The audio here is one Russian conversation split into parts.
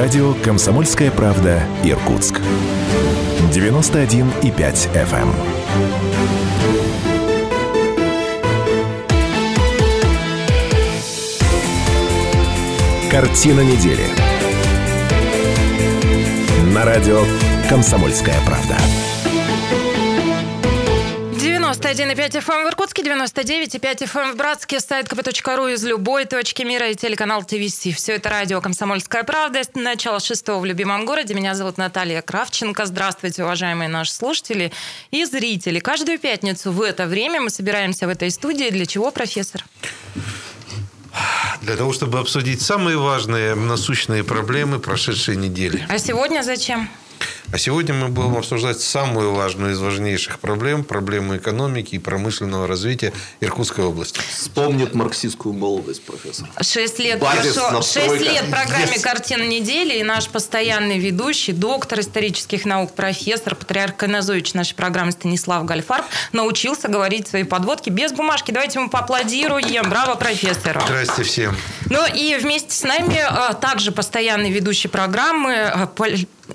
Радио «Комсомольская правда» Иркутск. 91,5 FM. Картина недели. На радио «Комсомольская правда». 91,5 FM эм в Иркутске, 99,5 FM эм в Братске, сайт kp.ру из любой точки мира и телеканал ТВС. Все это радио «Комсомольская правда». Начало шестого в любимом городе. Меня зовут Наталья Кравченко. Здравствуйте, уважаемые наши слушатели и зрители. Каждую пятницу в это время мы собираемся в этой студии. Для чего, профессор? Для того, чтобы обсудить самые важные насущные проблемы прошедшей недели. А сегодня зачем? А сегодня мы будем обсуждать самую важную из важнейших проблем, проблему экономики и промышленного развития Иркутской области. Вспомнит марксистскую молодость, профессор. Шесть лет прошло. Шесть лет программе yes. «Картина недели» и наш постоянный ведущий, доктор исторических наук, профессор, патриарх Каназович нашей программы Станислав Гальфарб научился говорить свои подводки без бумажки. Давайте ему поаплодируем. Браво, профессору. Здрасте всем. Ну и вместе с нами а, также постоянный ведущий программы, а,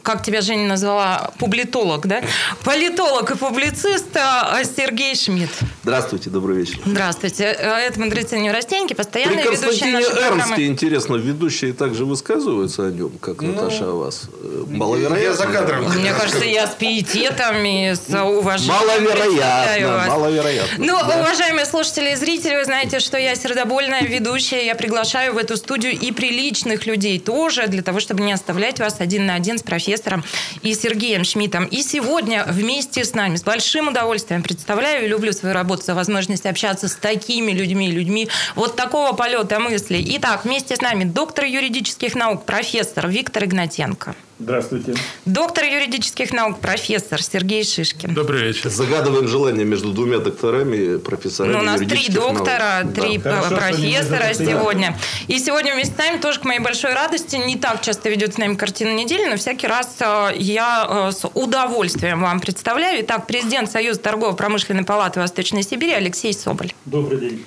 как тебя Женя назвала, публитолог, да? Политолог и публицист а, Сергей Шмидт. Здравствуйте, добрый вечер. Здравствуйте. Это Мандрица Неврастеньки, постоянный При ведущий нашей программы. Эрнсте, интересно, ведущие также высказываются о нем, как ну, Наташа о вас? Маловероятно. Я за кадром. Мне кажется, я с пиететом и с уважением. Маловероятно, маловероятно. Ну, да. уважаемые слушатели и зрители, вы знаете, что я сердобольная ведущая. Я приглашаю в эту студию и приличных людей тоже, для того, чтобы не оставлять вас один на один с профессором профессором и Сергеем Шмидтом. И сегодня вместе с нами с большим удовольствием представляю и люблю свою работу за возможность общаться с такими людьми, людьми вот такого полета мыслей. Итак, вместе с нами доктор юридических наук, профессор Виктор Игнатенко. Здравствуйте. Доктор юридических наук, профессор Сергей Шишкин. Добрый вечер. Загадываем желание между двумя докторами, профессорами Ну, у нас три доктора, наук. три да. профессора сегодня. И сегодня вместе с нами тоже, к моей большой радости, не так часто ведет с нами картина недели, но всякий раз э, я э, с удовольствием вам представляю. Итак, президент Союза торгово-промышленной палаты Восточной Сибири Алексей Соболь. Добрый день.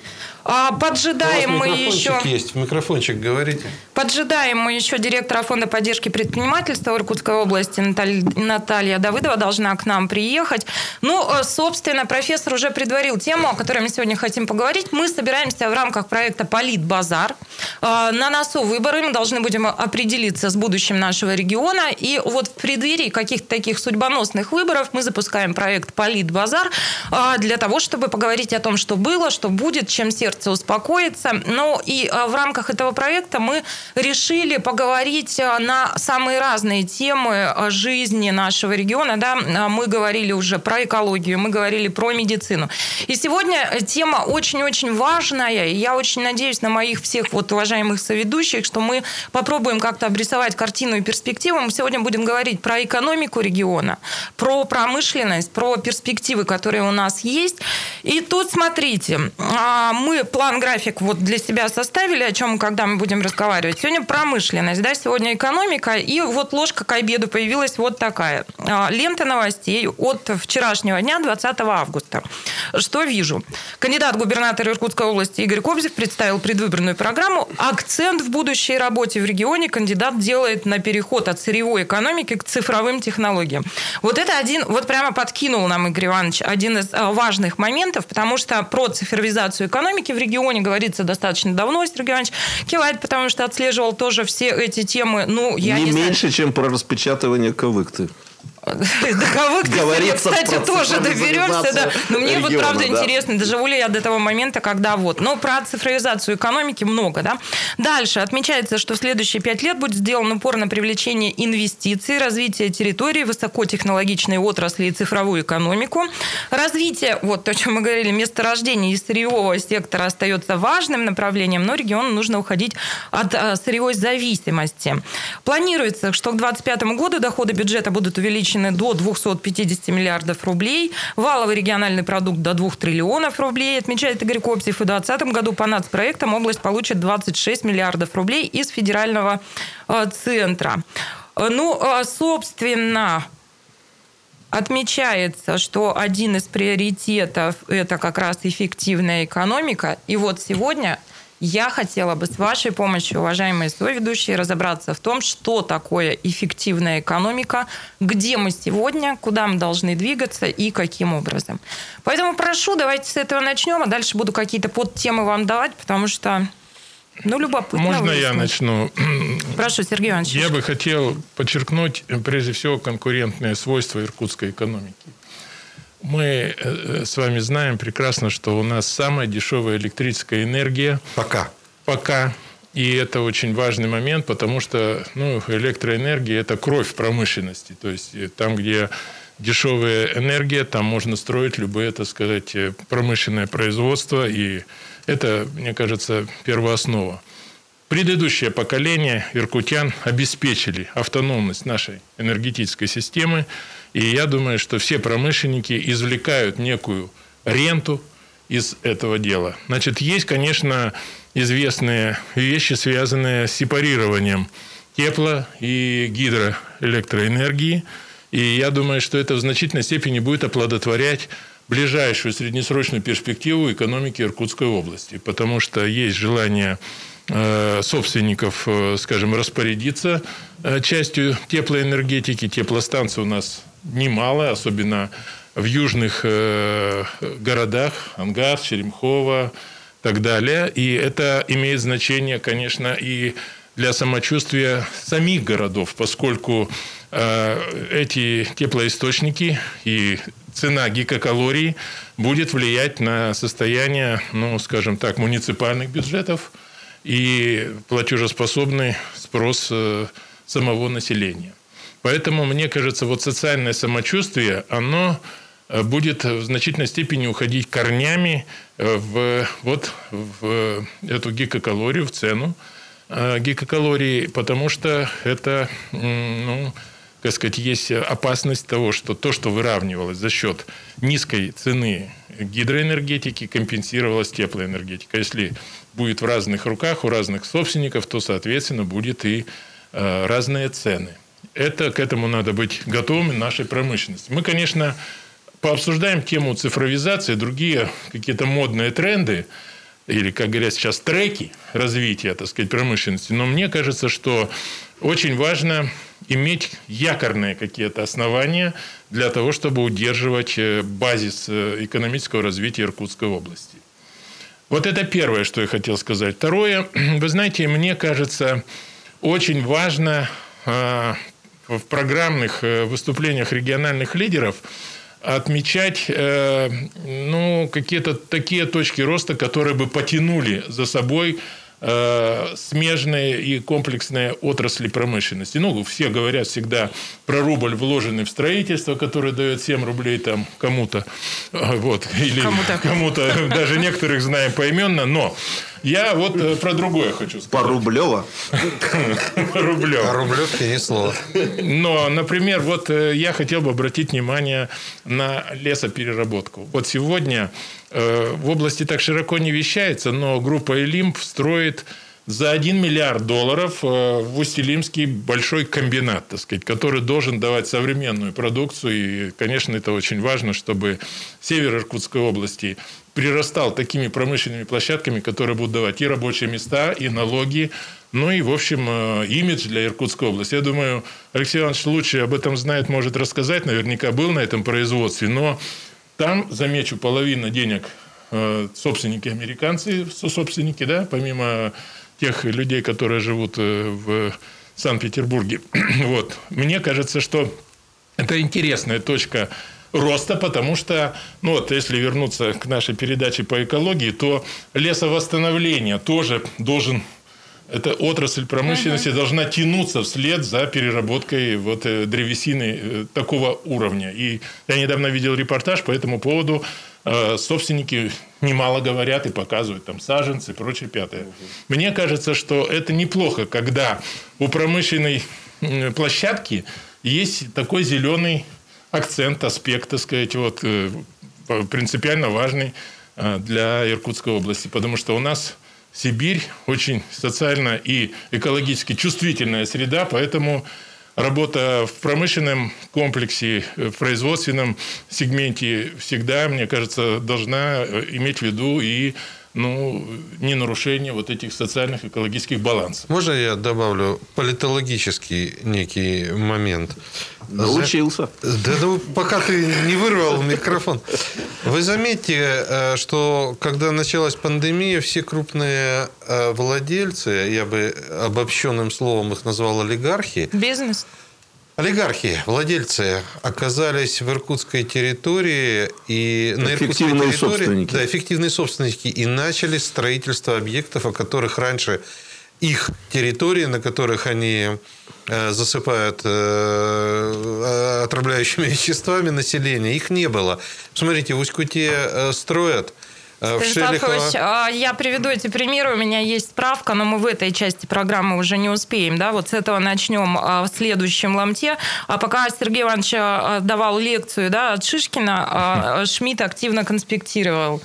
А поджидаем мы еще... есть, в микрофончик говорите. Поджидаем мы еще директора фонда поддержки предпринимательства Иркутской области Наталья, Наталья Давыдова должна к нам приехать. Ну, э, собственно, профессор уже предварил тему, о которой мы сегодня хотим поговорить. Мы собираемся в рамках проекта «Политбазар». Э, на носу выборы мы должны будем определиться с будущим нашего региона. И вот в преддверии каких-то таких судьбоносных выборов мы запускаем проект «Политбазар» э, для того, чтобы поговорить о том, что было, что будет, чем сердце сердце успокоится. Ну и а, в рамках этого проекта мы решили поговорить а, на самые разные темы а, жизни нашего региона. Да? Мы говорили уже про экологию, мы говорили про медицину. И сегодня тема очень-очень важная. И я очень надеюсь на моих всех вот уважаемых соведущих, что мы попробуем как-то обрисовать картину и перспективу. Мы сегодня будем говорить про экономику региона, про промышленность, про перспективы, которые у нас есть. И тут, смотрите, мы план-график вот для себя составили, о чем когда мы будем разговаривать. Сегодня промышленность, да, сегодня экономика, и вот ложка к обеду появилась вот такая. А, лента новостей от вчерашнего дня, 20 августа. Что вижу? Кандидат губернатора Иркутской области Игорь Кобзев представил предвыборную программу. Акцент в будущей работе в регионе кандидат делает на переход от сырьевой экономики к цифровым технологиям. Вот это один, вот прямо подкинул нам Игорь Иванович один из а, важных моментов, потому что про цифровизацию экономики экономики в регионе говорится достаточно давно. Сергей Иванович кивает, потому что отслеживал тоже все эти темы. Ну, я не, не меньше, знаю. чем про распечатывание кавыкты. До Говорится кстати, тоже доберемся. Да. Но мне вот правда да. интересно, доживу ли я до того момента, когда вот. Но про цифровизацию экономики много, да. Дальше отмечается, что в следующие пять лет будет сделан упор на привлечение инвестиций, развитие территории, высокотехнологичной отрасли и цифровую экономику. Развитие, вот то, о чем мы говорили, месторождения и сырьевого сектора остается важным направлением, но региону нужно уходить от а, сырьевой зависимости. Планируется, что к 2025 году доходы бюджета будут увеличены увеличены до 250 миллиардов рублей. Валовый региональный продукт до 2 триллионов рублей, отмечает Игорь Копсев. И в 2020 году по нацпроектам область получит 26 миллиардов рублей из федерального э, центра. Ну, а, собственно, Отмечается, что один из приоритетов – это как раз эффективная экономика. И вот сегодня Я хотела бы с вашей помощью, уважаемые соведущие, разобраться в том, что такое эффективная экономика, где мы сегодня, куда мы должны двигаться и каким образом. Поэтому прошу, давайте с этого начнем, а дальше буду какие-то подтемы вам давать, потому что ну, любопытно. Можно выяснить. я начну? Прошу, Сергей Иванович. Я бы хотел подчеркнуть, прежде всего, конкурентные свойства иркутской экономики. Мы э, с вами знаем прекрасно, что у нас самая дешевая электрическая энергия. Пока. Пока. И это очень важный момент, потому что ну, электроэнергия – это кровь промышленности. То есть э, там, где дешевая энергия, там можно строить любое, так сказать, э, промышленное производство. И это, мне кажется, первооснова. Предыдущее поколение иркутян обеспечили автономность нашей энергетической системы. И я думаю, что все промышленники извлекают некую ренту из этого дела. Значит, есть, конечно, известные вещи, связанные с сепарированием тепло- и гидроэлектроэнергии. И я думаю, что это в значительной степени будет оплодотворять ближайшую среднесрочную перспективу экономики Иркутской области, потому что есть желание э, собственников, э, скажем, распорядиться э, частью теплоэнергетики. Теплостанций у нас немало, особенно в южных городах, Ангар, Черемхово и так далее. И это имеет значение, конечно, и для самочувствия самих городов, поскольку эти теплоисточники и цена гигакалорий будет влиять на состояние, ну, скажем так, муниципальных бюджетов и платежеспособный спрос э, самого населения. Поэтому, мне кажется, вот социальное самочувствие, оно э, будет в значительной степени уходить корнями э, в, вот, в эту гигакалорию, в цену гигакалорий, потому что это ну, так сказать, есть опасность того, что то, что выравнивалось за счет низкой цены гидроэнергетики, компенсировалось теплоэнергетика. Если будет в разных руках у разных собственников, то, соответственно, будет и э, разные цены. Это, к этому надо быть готовыми нашей промышленности. Мы, конечно, пообсуждаем тему цифровизации, другие какие-то модные тренды, или, как говорят сейчас, треки развития, так сказать, промышленности. Но мне кажется, что очень важно иметь якорные какие-то основания для того, чтобы удерживать э, базис э, экономического развития Иркутской области. Вот это первое, что я хотел сказать. Второе, вы знаете, мне кажется, очень важно а, в программных э, выступлениях региональных лидеров отмечать ну, какие-то такие точки роста, которые бы потянули за собой Э, смежные и комплексные отрасли промышленности. Ну, все говорят всегда про рубль, вложенный в строительство, который дает 7 рублей там кому-то. Э, вот, или кому-то. кому-то, даже некоторых знаем поименно, но я вот э, про другое хочу сказать. По Рублево? По Рублево. А Рублевки не слово. Но, например, вот я хотел бы обратить внимание на лесопереработку. Вот сегодня Э, в области так широко не вещается, но группа «Элимп» строит за 1 миллиард долларов э, в Усть-Илимский большой комбинат, так сказать, который должен давать современную продукцию. И, конечно, это очень важно, чтобы север Иркутской области прирастал такими промышленными площадками, которые будут давать и рабочие места, и налоги, ну и, в общем, э, имидж для Иркутской области. Я думаю, Алексей Иванович лучше об этом знает, может рассказать. Наверняка был на этом производстве. Но там, замечу, половина денег э, собственники американцы, собственники, да, помимо тех людей, которые живут э, в Санкт-Петербурге. Вот. Мне кажется, что это интересная точка роста, потому что, ну вот, если вернуться к нашей передаче по экологии, то лесовосстановление тоже должен эта отрасль промышленности uh-huh. должна тянуться вслед за переработкой вот э, древесины э, такого уровня. И я недавно видел репортаж по этому поводу. Э, собственники немало говорят и показывают там саженцы и прочее пятое. Uh-huh. Мне кажется, что это неплохо, когда у промышленной площадки есть такой зеленый акцент, аспект, так сказать, вот, принципиально важный для Иркутской области. Потому что у нас Сибирь очень социально и экологически чувствительная среда, поэтому работа в промышленном комплексе, в производственном сегменте всегда, мне кажется, должна иметь в виду и ну, не нарушение вот этих социальных экологических балансов. Можно я добавлю политологический некий момент? Научился. Да ну, пока ты не вырвал микрофон. Вы заметьте, э, что когда началась пандемия, все крупные э, владельцы, я бы обобщенным словом их назвал олигархи, Бизнес. Олигархи, владельцы оказались в иркутской территории и на иркутской территории, собственники. да, эффективные собственники и начали строительство объектов, о которых раньше их территории, на которых они э, засыпают э, отравляющими веществами население, их не было. Смотрите, в Усть-Куте э, строят, в Шелихово- Ильич, а, я приведу эти примеры. У меня есть справка, но мы в этой части программы уже не успеем. Да? Вот с этого начнем а, в следующем ломте. А пока Сергей Иванович а, давал лекцию да, от Шишкина, Шмидт активно конспектировал.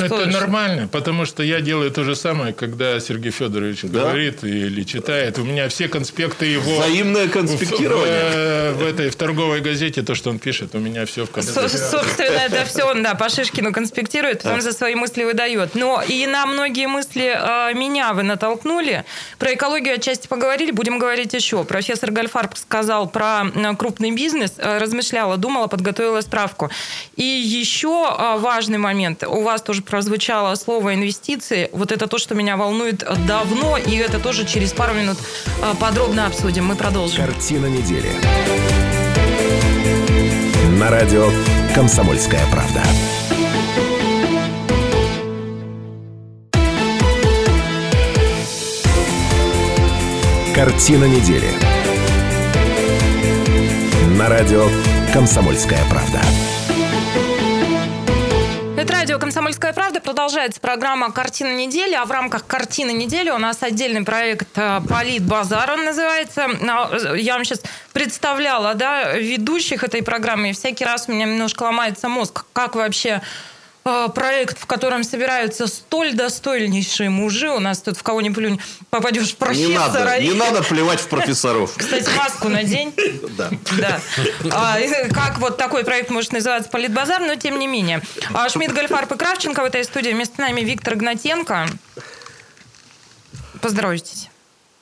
Ну, Что это ж- нормально, потому что я делаю то же самое, когда Сергей Федорович говорит или читает. У меня все конспекты его... Взаимное В, конспектирование. в этой в торговой газете то, что он пишет, у меня все в конспекте. Собственно, это все он, да, по Шишкину конспектирует, потом за свои мысли выдает. Но и на многие мысли э, меня вы натолкнули. Про экологию отчасти поговорили, будем говорить еще. Профессор Гальфарб сказал про э, крупный бизнес, э, размышляла, думала, подготовила справку. И еще э, важный момент. У вас тоже прозвучало слово инвестиции. Вот это то, что меня волнует давно, и это тоже через пару минут э, подробно обсудим. Мы продолжим. Картина недели. На радио «Комсомольская правда». Картина недели. На радио «Комсомольская правда». Радио «Комсомольская правда». Продолжается программа «Картина недели». А в рамках «Картины недели» у нас отдельный проект э, «Политбазар» он называется. А, Я вам сейчас представляла да, ведущих этой программы. И всякий раз у меня немножко ломается мозг. Как вообще э, проект, в котором собираются столь достойнейшие мужи. У нас тут в кого ни плюнь попадешь в Не профессора. надо, и- не надо плевать в профессоров. Кстати, маску надень. Да. Да. А, как вот такой проект может называться «Политбазар», но тем не менее. А, Шмидт, Гольфарб и Кравченко в этой студии. Вместо нами Виктор Гнатенко. Поздоровайтесь.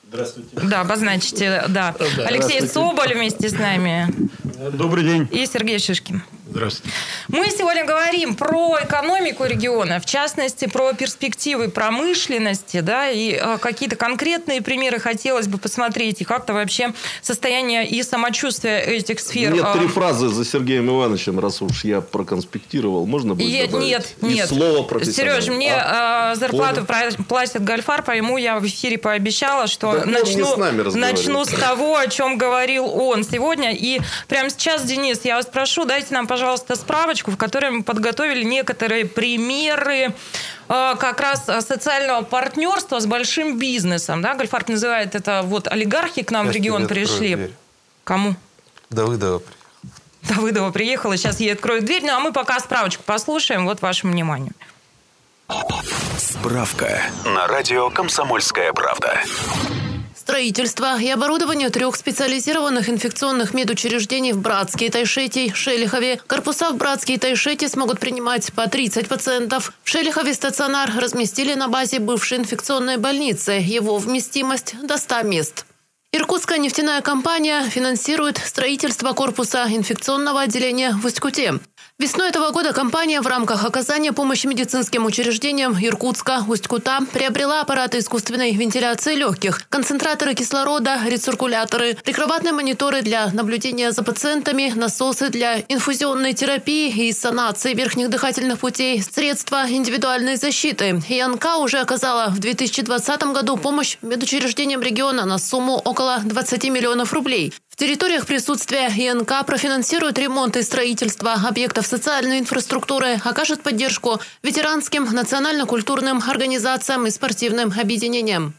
Здравствуйте. Да, обозначите, да. Алексей Соболь вместе с нами. Добрый день. И Сергей Шишкин. Здравствуйте. Мы сегодня говорим про экономику региона, в частности, про перспективы промышленности, да, и э, какие-то конкретные примеры хотелось бы посмотреть, и как-то вообще состояние и самочувствие этих сфер. Нет, три фразы за Сергеем Ивановичем, раз уж я проконспектировал. Можно будет Е- добавить? Нет, И нет. слово. Сереж, мне А? э, зарплату про- платит Гольфар, по ему я в эфире пообещала, что не начну, с нами начну с того, о чем говорил он сегодня. И прямо сейчас, Денис, я вас прошу, дайте нам, пожалуйста, справочку, в которой мы подготовили некоторые примеры э, как раз э, социального партнерства с большим бизнесом. Да? Гольфарб называет это вот олигархи к нам Сейчас в регион пришли. дверь. Кому? Давыдова. Давыдова приехала, сейчас ей откроют дверь. Ну, а мы пока справочку послушаем. Вот вашему вниманию. Справка на радио «Комсомольская правда». Строительство и оборудование трех специализированных инфекционных медучреждений в Братске, Тайшете и Шелихове. Корпуса в Братске и Тайшете смогут принимать по 30 пациентов. В Шелихове стационар разместили на базе бывшей инфекционной больницы. Его вместимость до 100 мест. Иркутская нефтяная компания финансирует строительство корпуса инфекционного отделения в Усть-Куте. Весной этого года компания в рамках оказания помощи медицинским учреждениям Иркутска, Усть-Кута приобрела аппараты искусственной вентиляции легких, концентраторы кислорода, рециркуляторы, прикроватные мониторы для наблюдения за пациентами, насосы для инфузионной терапии и санации верхних дыхательных путей, средства индивидуальной защиты. ИНК уже оказала в 2020 году помощь медучреждениям региона на сумму около 20 миллионов рублей. В территориях присутствия ИНК профинансирует ремонт и строительство объектов социальной инфраструктуры, окажет поддержку ветеранским, национально-культурным организациям и спортивным объединениям.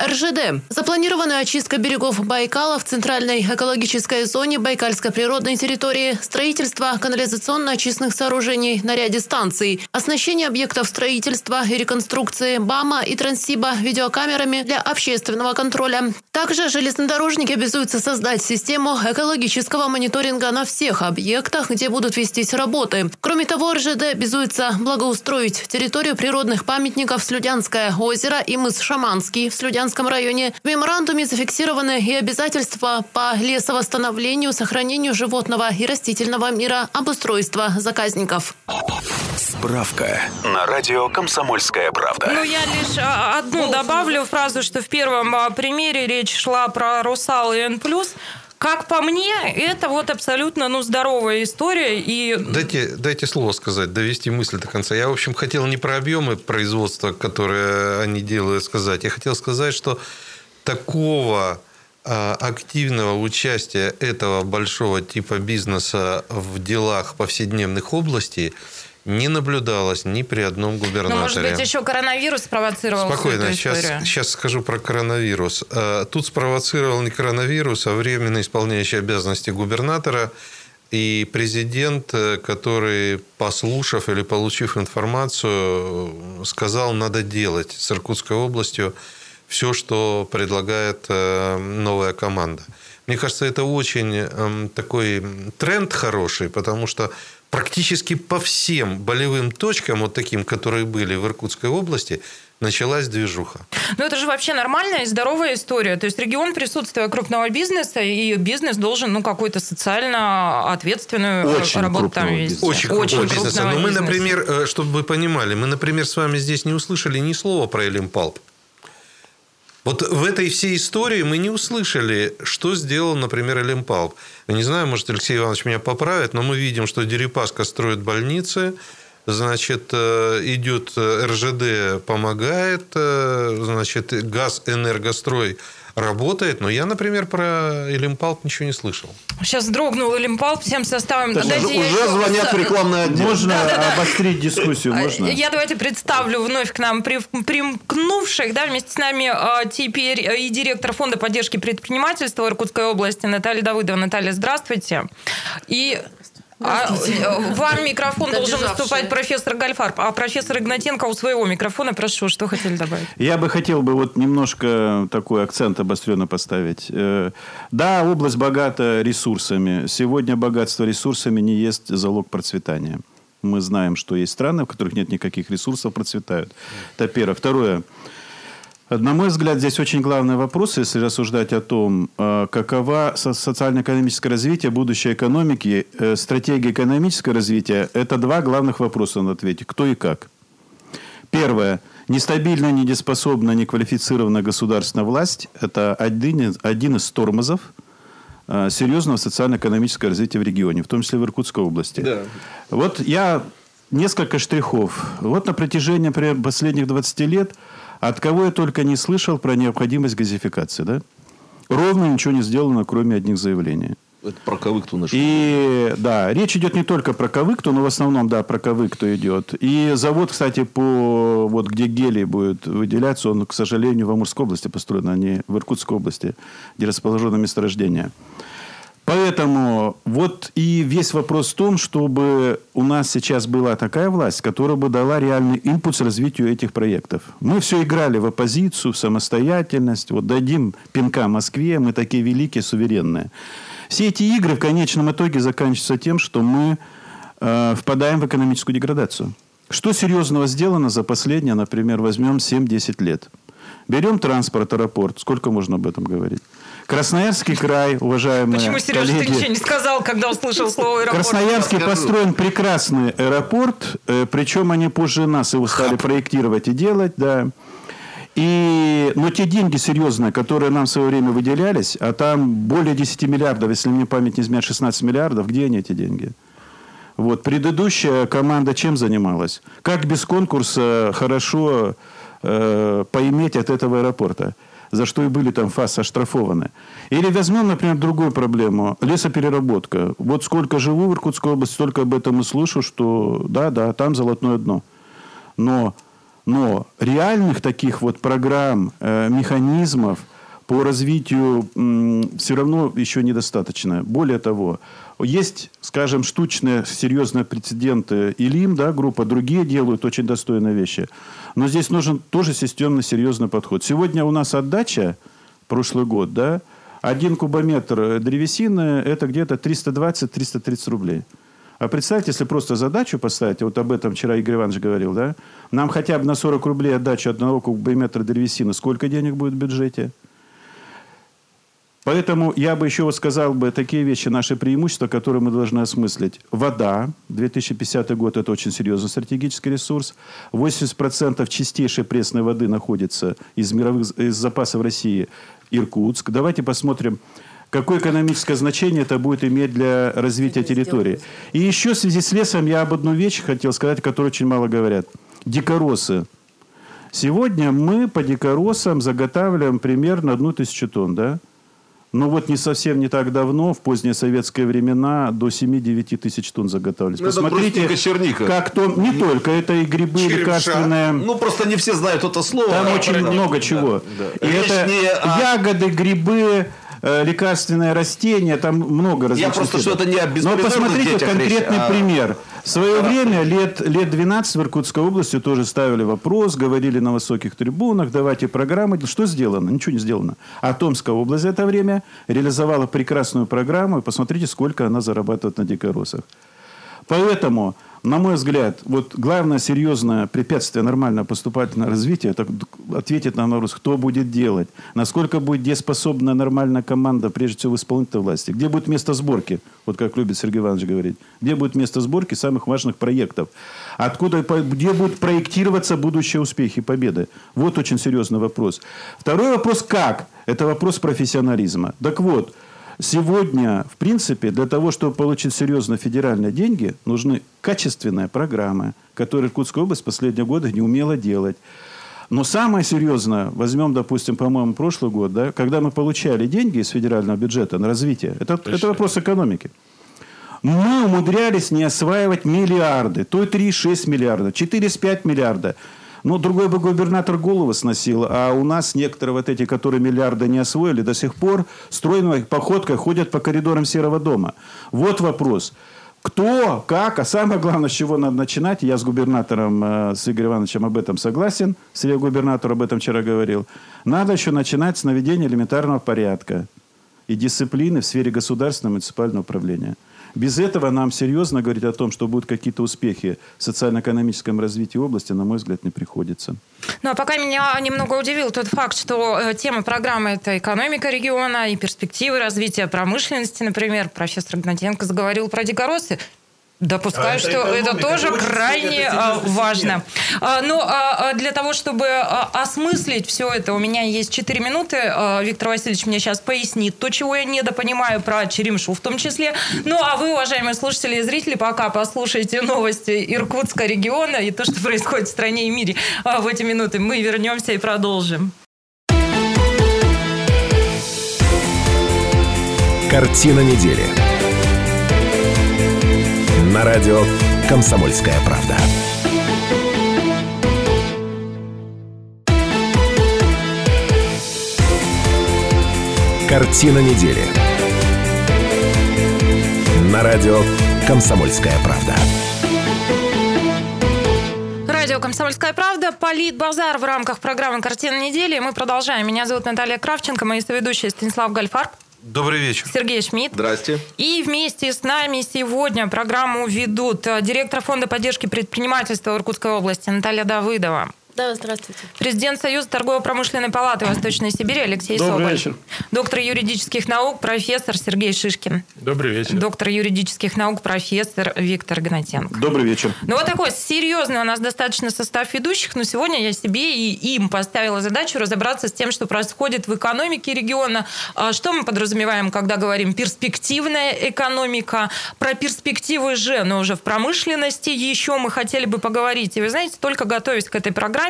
РЖД. Запланированная очистка берегов Байкала в центральной экологической зоне Байкальской природной территории, строительство канализационно-очистных сооружений на ряде станций, оснащение объектов строительства и реконструкции БАМа и Транссиба видеокамерами для общественного контроля. Также железнодорожники обязуются создать систему экологического мониторинга на всех объектах, где будут вестись работы. Кроме того, РЖД обязуется благоустроить территорию природных памятников Слюдянское озеро и мыс Шаманский в Слюдянском районе. В меморандуме зафиксированы и обязательства по лесовосстановлению, сохранению животного и растительного мира, обустройства заказников. Справка на радио «Комсомольская правда». Ну, я лишь а, одну добавлю фразу, что в первом а, примере речь шла про «Русал» и «Н+.» Как по мне, это вот абсолютно ну, здоровая история. И... Дайте, дайте слово сказать, довести мысль до конца. Я, в общем, хотел не про объемы производства, которые они делают, сказать. Я хотел сказать, что такого а, активного участия этого большого типа бизнеса в делах повседневных областей не наблюдалось ни при одном губернаторе. Ну, может быть, еще коронавирус спровоцировал Спокойно, сейчас, сейчас скажу про коронавирус. Э, Тут спровоцировал не коронавирус, а временно исполняющий обязанности губернатора и президент, э, который, послушав или получив информацию, сказал, надо делать с Иркутской областью все, что предлагает э, новая команда. Мне кажется, это очень эм, такой тренд хороший, потому что практически по всем болевым точкам, вот таким, которые были в Иркутской области, началась движуха. Ну, это же вообще нормальная и здоровая история. То есть регион присутствия крупного бизнеса, и бизнес должен, ну, какую-то социально ответственную Очень работу там вести. бизнеса. Очень крупного бизнеса. Но мы, бизнеса. например, э, чтобы вы понимали, мы, например, с вами здесь не услышали ни слова про Элимпалп. Вот в этой всей истории мы не услышали, что сделал, например, Элимпалп. Я не знаю, может, Алексей Иванович меня поправит, но мы видим, что Дерипаска строит больницы, значит, э, идет э, РЖД помогает, э, значит, газ энергострой работает, но я, например, про Элимпалп ничего не слышал. Сейчас дрогнул Олимпал всем составом. Уже, я уже еще- звонят в рекламный отдел. Можно обострить дискуссию? А, Можно? Я давайте представлю вновь к нам при- примкнувших. Да, вместе с нами а, теперь а, и директор фонда поддержки предпринимательства Иркутской области Наталья Давыдова. Наталья, здравствуйте. И а, э, вам микрофон должен выступать профессор Гальфарб, а профессор Игнатенко у своего микрофона. Прошу, что хотели добавить? Я бы хотел бы вот немножко такой акцент обостренно поставить. Э, Да, область богата ресурсами. Сегодня богатство ресурсами не есть залог процветания. Мы знаем, что есть страны, в которых нет никаких ресурсов, процветают. Это первое. Второе. На мой взгляд, здесь очень главный вопрос, если рассуждать о том, э, какова со- социально-экономическое развитие будущей экономики, э, стратегия экономического развития, это два главных вопроса надо ответить. Кто и как. Первое. Нестабильная, недееспособная, неквалифицированная государственная власть – это один из, один из тормозов э, серьезного социально-экономического развития в регионе, в том числе в Иркутской области. Да. Вот я несколько штрихов. Вот на протяжении, например, последних 20 лет от кого я только не слышал про необходимость газификации. Да? Ровно ничего не сделано, кроме одних заявлений. Это про Кавыкту наш. И да, речь идет не только про Кавыкту, но в основном, да, про Кавыкту идет. И завод, кстати, по вот где гелий будет выделяться, он, к сожалению, в Амурской области построен, а не в Иркутской области, где расположено месторождение. Поэтому вот и весь вопрос в том, чтобы у нас сейчас была такая власть, которая бы дала реальный импульс развитию этих проектов. Мы все играли в оппозицию, в самостоятельность. Вот дадим пинка Москве, мы такие великие, суверенные. Все эти игры в конечном итоге заканчиваются тем, что мы э, впадаем в экономическую деградацию. Что серьезного сделано за последние, например, возьмем 7-10 лет? Берем транспорт, аэропорт. Сколько можно об этом говорить? Красноярский край, уважаемые Почему Сережа ты коллеги. ничего не сказал, когда услышал слово аэропорт? Красноярске построен прекрасный аэропорт, э, причем они позже нас его стали проектировать и делать, да. И, но те деньги серьезные, которые нам в свое время выделялись, а там более 10 миллиардов, если мне память не изменяет, 16 миллиардов, где они эти деньги? Вот предыдущая команда чем занималась? Как без конкурса хорошо э, поиметь от этого аэропорта? За что и были там ФАС оштрафованы. Или возьмем, например, другую проблему. Лесопереработка. Вот сколько живу в Иркутской области, столько об этом и слышу, что да, да, там золотое дно. Но Но реальных таких вот программ, э, механизмов по развитию все равно еще недостаточно. Более того, есть, скажем, штучные серьезные прецеденты Илим, да, группа, другие делают очень достойные вещи. Но здесь нужен тоже системно серьезный подход. Сегодня у нас отдача, прошлый год, да, один кубометр древесины – это где-то 320-330 рублей. А представьте, если просто задачу поставить, вот об этом вчера Игорь Иванович говорил, да, нам хотя бы на 40 рублей отдачу одного кубометра древесины, сколько денег будет в бюджете? Поэтому я бы еще вот сказал бы такие вещи, наши преимущества, которые мы должны осмыслить. Вода, 2050 год – это очень серьезный стратегический ресурс. 80% чистейшей пресной воды находится из мировых из запасов России Иркутск. Давайте посмотрим, какое экономическое значение это будет иметь для развития территории. И еще в связи с лесом я об одну вещь хотел сказать, о которой очень мало говорят. Дикоросы. Сегодня мы по дикоросам заготавливаем примерно одну тысячу тонн, да? Ну вот не совсем не так давно, в поздние советские времена, до 7-9 тысяч тонн заготавливались. Ну, это Посмотрите, брусника, черника. как то... Не только, это и грибы Черемша. лекарственные. Ну, просто не все знают это слово. Там А, очень много чего. да. И Речь это не о- ягоды, грибы, э, лекарственные растения, там много различных. просто, что видов. это не Но посмотрите конкретный речь, а- пример. В свое время, лет, лет 12 в Иркутской области тоже ставили вопрос, говорили на высоких трибунах, давайте программы. Что сделано? Ничего не сделано. А Томская область за это время реализовала прекрасную программу, и посмотрите, сколько она зарабатывает на дикоросах. Поэтому, на мой взгляд, вот главное серьезное препятствие нормального поступательного развития, это ответить на вопрос, кто будет делать, насколько будет дееспособна нормальная команда, прежде всего в исполнительной власти, где будет место сборки, вот как любит Сергей Иванович говорить, где будет место сборки самых важных проектов, откуда, где будут проектироваться будущие успехи, победы. Вот очень серьезный вопрос. Второй вопрос, как? Это вопрос профессионализма. Так вот, Сегодня, в принципе, для того, чтобы получить серьезные федеральные деньги, нужны качественные программы, которые Иркутская область в последние годы не умела делать. Но самое серьезное, возьмем, допустим, по-моему, прошлый год, да, когда мы получали деньги из федерального бюджета на развитие, это, это вопрос экономики. Мы умудрялись не осваивать миллиарды. То 3,6 миллиарда, 4,5 миллиарда. Ну, другой бы губернатор голову сносил, а у нас некоторые вот эти, которые миллиарды не освоили, до сих пор стройной походкой ходят по коридорам Серого дома. Вот вопрос. Кто, как, а самое главное, с чего надо начинать, я с губернатором, э, с Игорем Ивановичем об этом согласен, с губернатор об этом вчера говорил, надо еще начинать с наведения элементарного порядка и дисциплины в сфере государственного и муниципального управления. Без этого нам серьезно говорить о том, что будут какие-то успехи в социально-экономическом развитии области, на мой взгляд, не приходится. Ну, а пока меня немного удивил тот факт, что э, тема программы – это экономика региона и перспективы развития промышленности, например. Профессор Гнатенко заговорил про дикоросы. Допускаю, А это что это экономика, тоже это крайне это а, серьезный важно. А, Ну, а, для того, чтобы осмыслить все это, у меня есть 4 минуты. Виктор Васильевич мне сейчас пояснит то, чего я недопонимаю про Черемшу в том числе. Ну, а вы, уважаемые слушатели и зрители, пока послушайте новости Иркутска региона и то, что происходит в стране и мире в эти минуты. Мы вернемся и продолжим. Картина недели. На радио «Комсомольская правда». Картина недели. На радио «Комсомольская правда». Радио «Комсомольская правда», Политбазар в рамках программы «Картина недели». Мы продолжаем. Меня зовут Наталья Кравченко, мои соведущие Станислав Гальфарб, Добрый вечер. Сергей Шмидт. Здрасте. И вместе с нами сегодня программу ведут э, директор Фонда поддержки предпринимательства Иркутской области Наталья Давыдова, Да, здравствуйте. президент Союза торгово-промышленной палаты Восточной Сибири Алексей Добрый Соболь, вечер. доктор юридических наук, профессор Сергей Шишкин, Добрый вечер. доктор юридических наук, профессор Виктор Гнатенко. Добрый вечер. Ну, вот такой серьезный у нас достаточно состав ведущих, но сегодня я себе и им поставила задачу разобраться с тем, что происходит в экономике региона. А Что мы подразумеваем, когда говорим перспективная экономика? Про перспективы же, но уже в промышленности еще мы хотели бы поговорить. И вы знаете, только готовясь к этой программе,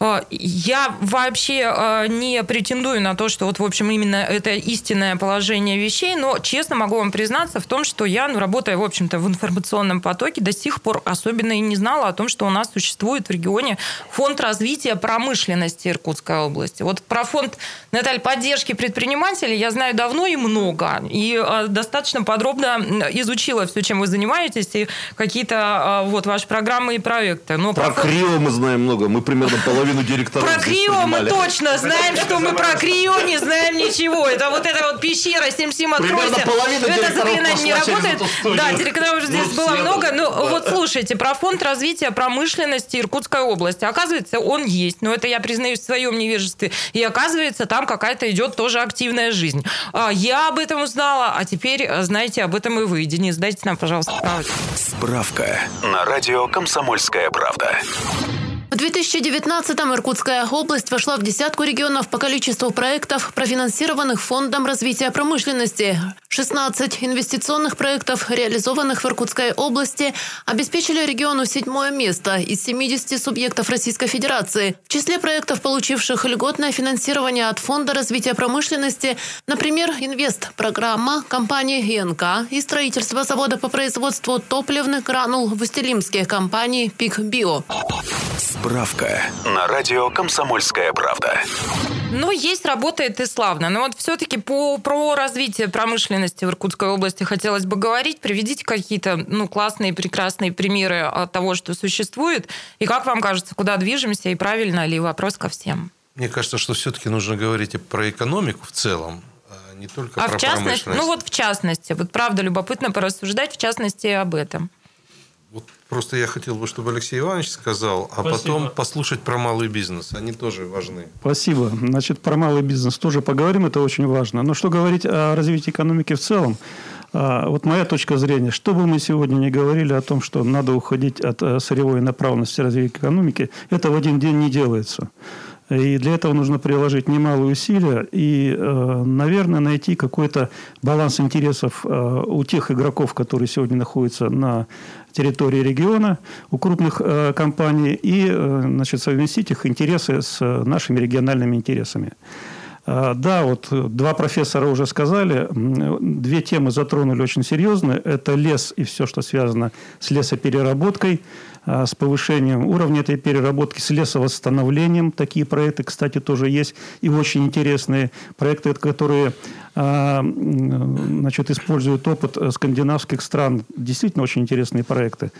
А, я вообще а, не претендую на то, что вот, в общем, именно это истинное положение вещей, но честно могу вам признаться в том, что я, ну, работая, в общем-то, в информационном потоке, до сих пор особенно и не знала о том, что у нас существует в регионе фонд развития промышленности Иркутской области. Вот про фонд, Наталья, поддержки предпринимателей я знаю давно и много, и а, достаточно подробно изучила все, чем вы занимаетесь, и какие-то вот ваши программы и проекты. Но про, про Крио мы знаем много, мы примерно половину директоров Про Крио мы точно знаем, что мы про Крио не знаем ничего. Это вот эта вот пещера, Сим-Сим, откройся. Это заклинание не работает. Да, директоров здесь ну, было много. Ну, вот слушайте, про фонд развития промышленности Иркутской области. Оказывается, он есть. Но это я признаюсь в своем невежестве. И оказывается, там какая-то идет тоже активная жизнь. А, я об этом узнала, а теперь знаете об этом и вы. Денис, дайте нам, пожалуйста, справку. Справка на радио «Комсомольская правда». В 2019-м Иркутская область вошла в десятку регионов по количеству проектов, профинансированных Фондом развития промышленности. 16 инвестиционных проектов, реализованных в Иркутской области, обеспечили региону седьмое место из 70 субъектов Российской Федерации. В числе проектов, получивших льготное финансирование от Фонда развития промышленности, например, инвест-программа компании ИНК и строительство завода по производству топливных гранул в Устилимске компании «Пик Био». Справка на радио «Комсомольская правда». Ну, есть, работает и славно. Но вот все-таки по, про развитие промышленности в Иркутской области хотелось бы говорить. Приведите какие-то ну, классные, прекрасные примеры того, что существует. И как вам кажется, куда движемся и правильно ли вопрос ко всем? Мне кажется, что все-таки нужно говорить и про экономику в целом, а не только а про в частности, промышленность. Ну вот в частности, вот правда любопытно порассуждать в частности об этом. Вот просто я хотел бы, чтобы Алексей Иванович сказал, а Спасибо. потом послушать про малый бизнес. Они тоже важны. Спасибо. Значит, про малый бизнес тоже поговорим, это очень важно. Но что говорить о развитии экономики в целом? А, вот моя точка зрения, что бы мы сегодня не говорили о том, что надо уходить от э, сырьевой направленности развития экономики, это в один день не делается. И для этого нужно приложить немалые усилия и, э, наверное, найти какой-то баланс интересов э, у тех игроков, которые сегодня находятся на территории региона, у крупных э, компаний, и значит, совместить их интересы с нашими региональными интересами. Да, вот два профессора уже сказали, две темы затронули очень серьезно. Это лес и все, что связано с лесопереработкой. С повышением уровня этой переработки, с лесовосстановлением. Такие проекты, кстати, тоже есть. И очень интересные проекты, которые значит, используют опыт скандинавских стран. Действительно очень интересные проекты.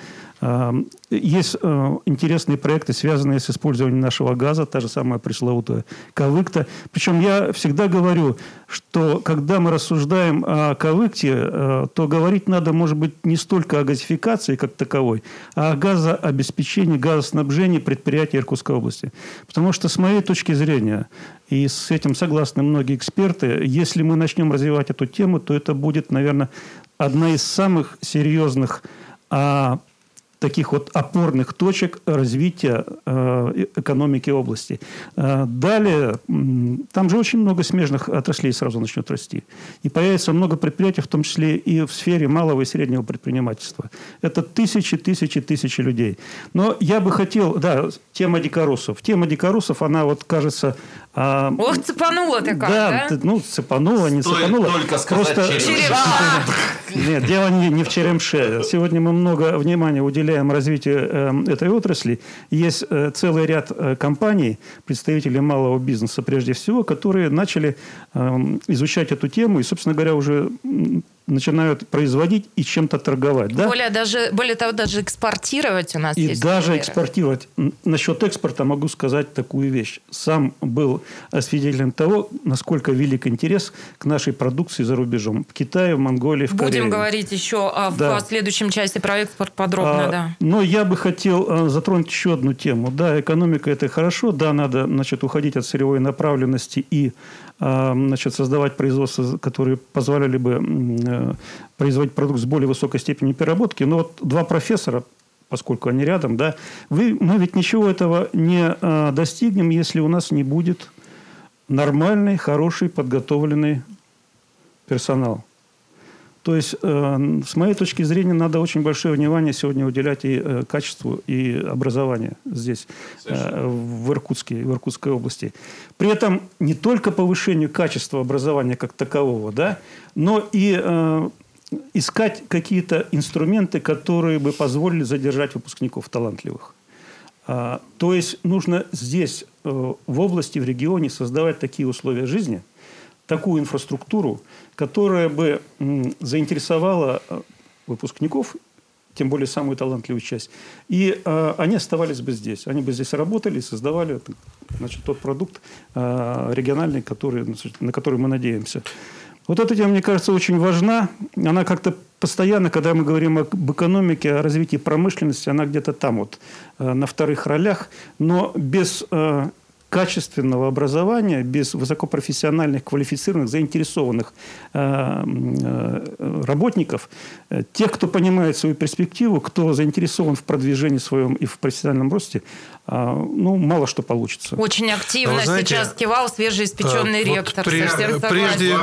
А, есть э, интересные проекты, связанные с использованием нашего газа, та же самая пресловутая Кавыкта. Причем я всегда говорю, что когда мы рассуждаем о Кавыкте, э, то говорить надо, может быть, не столько о газификации как таковой, а о газообеспечении, газоснабжении предприятий Иркутской области. Потому что, с моей точки зрения, и с этим согласны многие эксперты, если мы начнем развивать эту тему, то это будет, наверное, одна из самых серьезных а, таких вот опорных точек развития э, экономики области. Э, далее, там же очень много смежных отраслей сразу начнет расти. И появится много предприятий, в том числе и в сфере малого и среднего предпринимательства. Это тысячи, тысячи, тысячи людей. Но я бы хотел, да, тема дикорусов. Тема дикорусов, она вот кажется а, Ох, цепанула ты как, да? да? ну, цепанула, не Стоит цепанула. только сказать Просто... Черемша. Нет, дело не, не в черемше. Сегодня мы много внимания уделяем развитию э, этой отрасли. Есть э, целый ряд э, компаний, представителей малого бизнеса прежде всего, которые начали э, изучать эту тему и, собственно говоря, уже начинают производить и чем-то торговать. Да? Более, даже, более того, даже экспортировать у нас и есть. И даже примеры. экспортировать. Насчет экспорта могу сказать такую вещь. Сам был свидетелем того, насколько велик интерес к нашей продукции за рубежом. В Китае, в Монголии, в Будем Корее. Будем говорить еще а, да. в следующем части про экспорт подробно. А, да. Но я бы хотел а, затронуть еще одну тему. Да, экономика – это хорошо. Да, надо значит, уходить от сырьевой направленности и значит, создавать производства, которые позволяли бы э, производить продукт с более высокой степенью переработки. Но вот два профессора, поскольку они рядом, да, вы, мы ведь ничего этого не а, достигнем, если у нас не будет нормальный, хороший, подготовленный персонал. То есть, э, с моей точки зрения, надо очень большое внимание сегодня уделять и э, качеству, и образованию здесь, э, в Иркутске, в Иркутской области. При этом не только повышению качества образования как такового, да, но и э, искать какие-то инструменты, которые бы позволили задержать выпускников талантливых. А, то есть нужно здесь, э, в области, в регионе создавать такие условия жизни, такую инфраструктуру, которая бы заинтересовала э, выпускников, тем более самую талантливую часть, и э, они оставались бы здесь. Они бы здесь работали и создавали значит, тот продукт э, региональный, который, значит, на который мы надеемся. Вот эта тема, мне кажется, очень важна. Она как-то постоянно, когда мы говорим об экономике, о развитии промышленности, она где-то там вот, э, на вторых ролях. Но без э, качественного образования, без высокопрофессиональных, квалифицированных, заинтересованных э, э, работников, э, тех, кто понимает свою перспективу, кто заинтересован в продвижении своем и в профессиональном росте, ну, мало что получится. Очень активно Вы знаете, сейчас кивал свежеиспеченный вот ректор. согласна. прежде,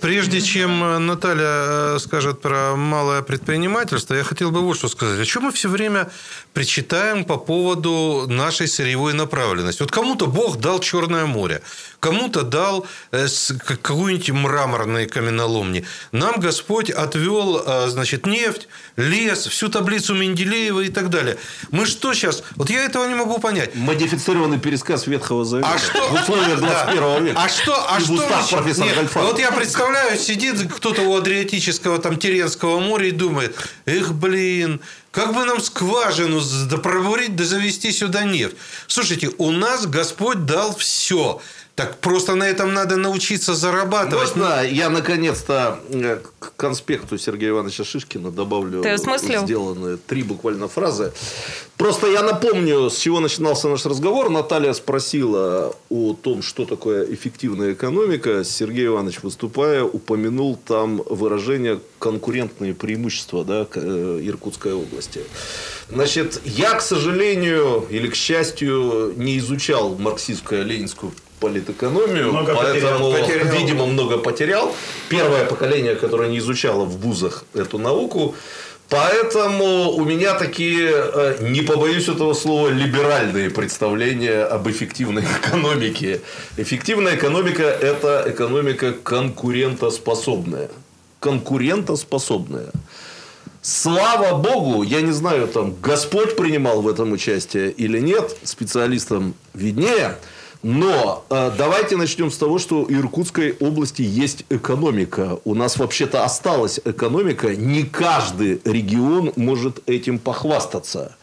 прежде чем Наталья скажет про малое предпринимательство, я хотел бы вот что сказать. О чем мы все время причитаем по поводу нашей сырьевой направленности? Вот кому-то Бог дал Черное море, кому-то дал э, какую-нибудь мраморные каменоломни. Нам Господь отвел, э, значит, нефть, лес, всю таблицу Менделеева и так далее. Мы что сейчас... Вот я этого не могу понять. Модифицированный пересказ Ветхого Завета. А что? В условиях 21 века. А что, а И что Нет, Гальфарба. Вот я представляю, сидит кто-то у Адриатического, там, Теренского моря и думает, эх, блин, как бы нам скважину с- да пробурить, да завести сюда нефть. Слушайте, у нас Господь дал все. Так просто на этом надо научиться зарабатывать. Можно я наконец-то э, к конспекту Сергея Ивановича Шишкина добавлю Ты осмыслил? сделанные три буквально фразы. Просто я напомню, с чего начинался наш разговор. Наталья спросила о том, что такое эффективная экономика. Сергей Иванович, выступая, упомянул там выражение конкурентные преимущества да, э, Иркутской области. Значит, я, к сожалению или к счастью, не изучал марксистско-ленинскую политэкономию, Много поэтому, потерял. видимо, много потерял. Первое поколение, которое не изучало в вузах эту науку. Поэтому у меня такие, э, не побоюсь этого слова, либеральные представления об эффективной экономике. Эффективная экономика – это экономика конкурентоспособная. Конкурентоспособная. Слава Богу, я не знаю, там Господь принимал в этом участие или нет, специалистам виднее. Но э, давайте начнем с того, что в Иркутской области есть экономика. У нас вообще-то осталась экономика. Не каждый регион может этим похвастаться.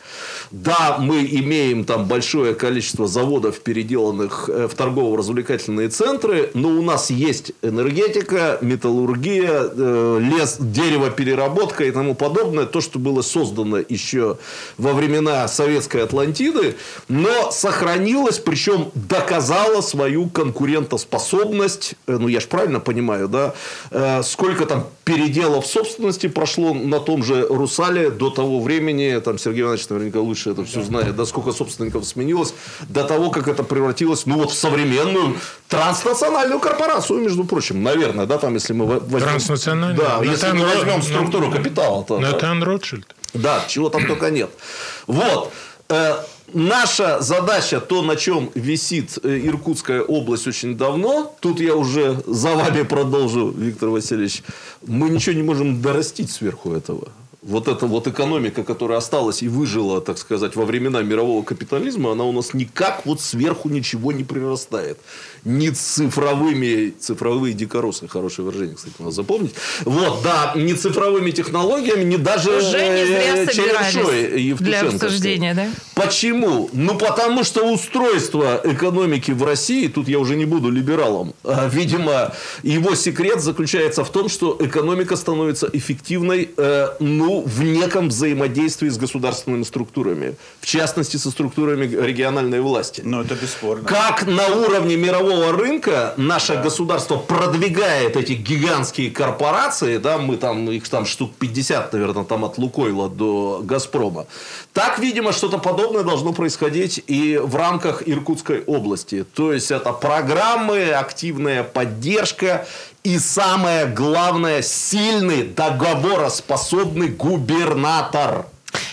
Да, мы имеем там большое количество заводов, переделанных э, в торгово-развлекательные центры, но у нас есть энергетика, металлургия, э, лес, деревопереработка и тому подобное. То, что было создано еще во времена советской Атлантиды, но сохранилось, причем доказало свою конкурентоспособность. Э, Ну, я же правильно понимаю, да? Сколько там переделов собственности прошло на том же Русале до того времени, там Сергей Иванович наверняка лучше это все знает, да сколько собственников сменилось, до того, как это превратилось, ну, вот в современную транснациональную корпорацию, между прочим, наверное, да, там, если мы во- возьмем... Транснациональную? Да, Ну, если мы возьмем структуру капитала, то... да. Натан Ротшильд. Да, чего там только нет. Вот. Э, Наша задача, то, на чем висит э, Иркутская область очень давно, тут я уже за вами продолжу, Виктор Васильевич, мы ничего не можем дорастить сверху этого. Вот эта вот экономика, которая осталась и выжила, так сказать, во времена мирового капитализма, она у нас никак вот сверху ничего не прирастает. Ни цифровыми, цифровые дикоросы, хорошее выражение, кстати, надо запомнить. Вот, да, ни цифровыми технологиями, ни даже Уже не зря э, собирались Черешой для Евтушенковской. обсуждения, да? Почему? Ну, потому что устройство экономики в России, тут я уже не буду либералом, а, видимо, его секрет заключается в том, что экономика становится эффективной, э, ну, Ну, в неком взаимодействии с государственными структурами. В частности, со структурами региональной власти. Ну, это бесспорно. Как на уровне мирового рынка наше государство продвигает эти гигантские корпорации, да, мы там, их там штук 50, наверное, там от Лукойла до Газпрома. Так, видимо, что-то подобное должно происходить и в рамках Иркутской области. То есть, это программы, активная поддержка и самое главное, сильный договороспособный губернатор.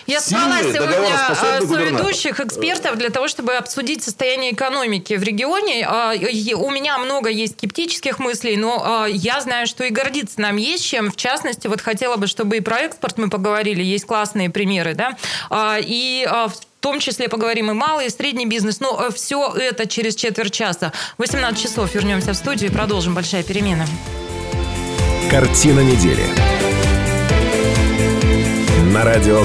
Я звала Сильный, сегодня губернатор. соведущих экспертов для того, чтобы обсудить состояние экономики в регионе. А, У меня много есть скептических мыслей, но а, я знаю, что и гордиться нам есть чем. В частности, вот хотела бы, чтобы и про экспорт мы поговорили. Есть классные примеры, да. А, И а, в том числе поговорим и малый, и средний бизнес. Но все это через четверть часа. В 18 часов вернемся в студию и продолжим «Большая перемена». Картина недели. На радио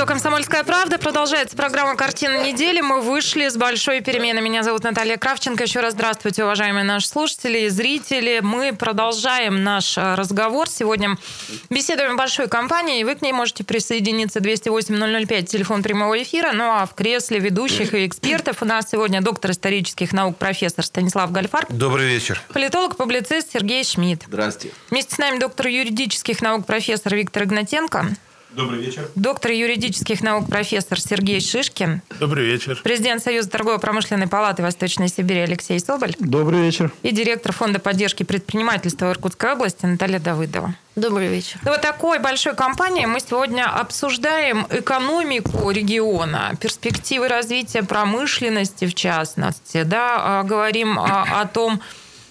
Радио «Комсомольская правда». Продолжается программа «Картина недели». Мы вышли с большой перемены. Меня зовут Наталья Кравченко. Еще раз здравствуйте, уважаемые наши слушатели и зрители. Мы продолжаем наш э, разговор. Сегодня беседуем о большой компании. и Вы к ней можете присоединиться 208-005, телефон прямого эфира. Ну а в кресле ведущих и экспертов у нас сегодня доктор исторических наук, профессор Станислав Гальфар, Добрый вечер. политолог-публицист Сергей Шмидт. Здрасте. Вместе с нами доктор юридических наук, профессор Виктор Игнатенко. Добрый вечер. Доктор юридических наук профессор Сергей Шишкин, Добрый вечер. президент Союза торгово-промышленной палаты Восточной Сибири Алексей Соболь Добрый вечер. и директор Фонда поддержки предпринимательства Иркутской области Наталья Давыдова. Добрый вечер. Ну, Вот такой большой компании мы сегодня обсуждаем экономику региона, перспективы развития промышленности в частности, да, а, говорим а, о том,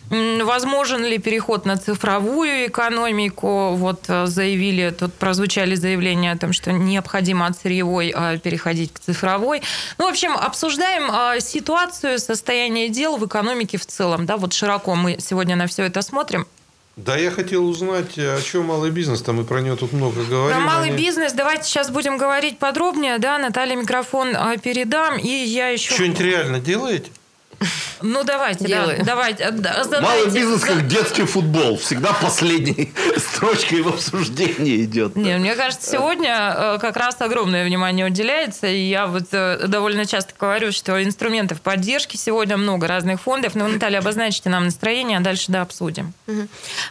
возможен ли переход на цифровую экономику. Вот а, заявили, тут прозвучали заявления о том, что необходимо от сырьевой а, переходить к цифровой. Ну, в общем, обсуждаем а, ситуацию, состояние дел в экономике в целом. Да, вот широко мы сегодня на все это смотрим. Да, я хотел узнать, о чем малый бизнес, там мы про него тут много говорим. Про малый Они- бизнес давайте сейчас будем говорить подробнее, да, Наталья микрофон а, передам, и я еще... Что-нибудь реально делаете? Ну давайте, Делаю. да, давайте. а, да, задайте. Малый бизнес как детский футбол. Всегда последней строчкой в обсуждении идет. Не, мне кажется, сегодня э, как раз огромное внимание уделяется, и я вот э, довольно часто говорю, что инструментов поддержки сегодня много разных фондов. Ну, Наталья, обозначите нам настроение, а дальше да обсудим.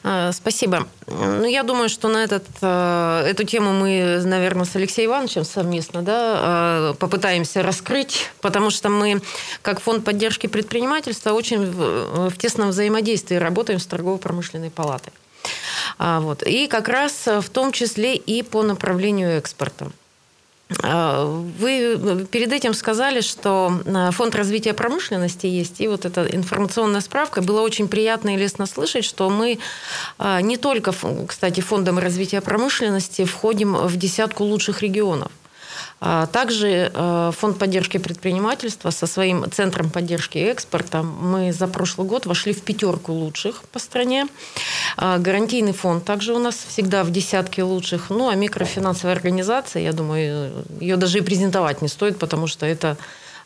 А, Спасибо. Ну, я думаю, что на этот, э, эту тему мы, наверное, с Алексеем Ивановичем совместно да, попытаемся раскрыть, потому что мы, как фонд поддержки предпринимательства, очень в, в тесном взаимодействии работаем с торгово-промышленной палатой. А, Вот. И как раз э, в том числе и по направлению экспорта. А, Вы перед этим сказали, что а, фонд развития промышленности есть, и вот эта информационная справка. Было очень приятно и лестно слышать, что мы не только, кстати, фондом развития промышленности входим в десятку лучших регионов. А Также э, фонд поддержки предпринимательства со своим центром поддержки экспорта мы за прошлый год вошли в пятерку лучших по стране. А Гарантийный фонд также у нас всегда в десятке лучших. Ну, а микрофинансовая организация, я думаю, ее даже и презентовать не стоит, потому что это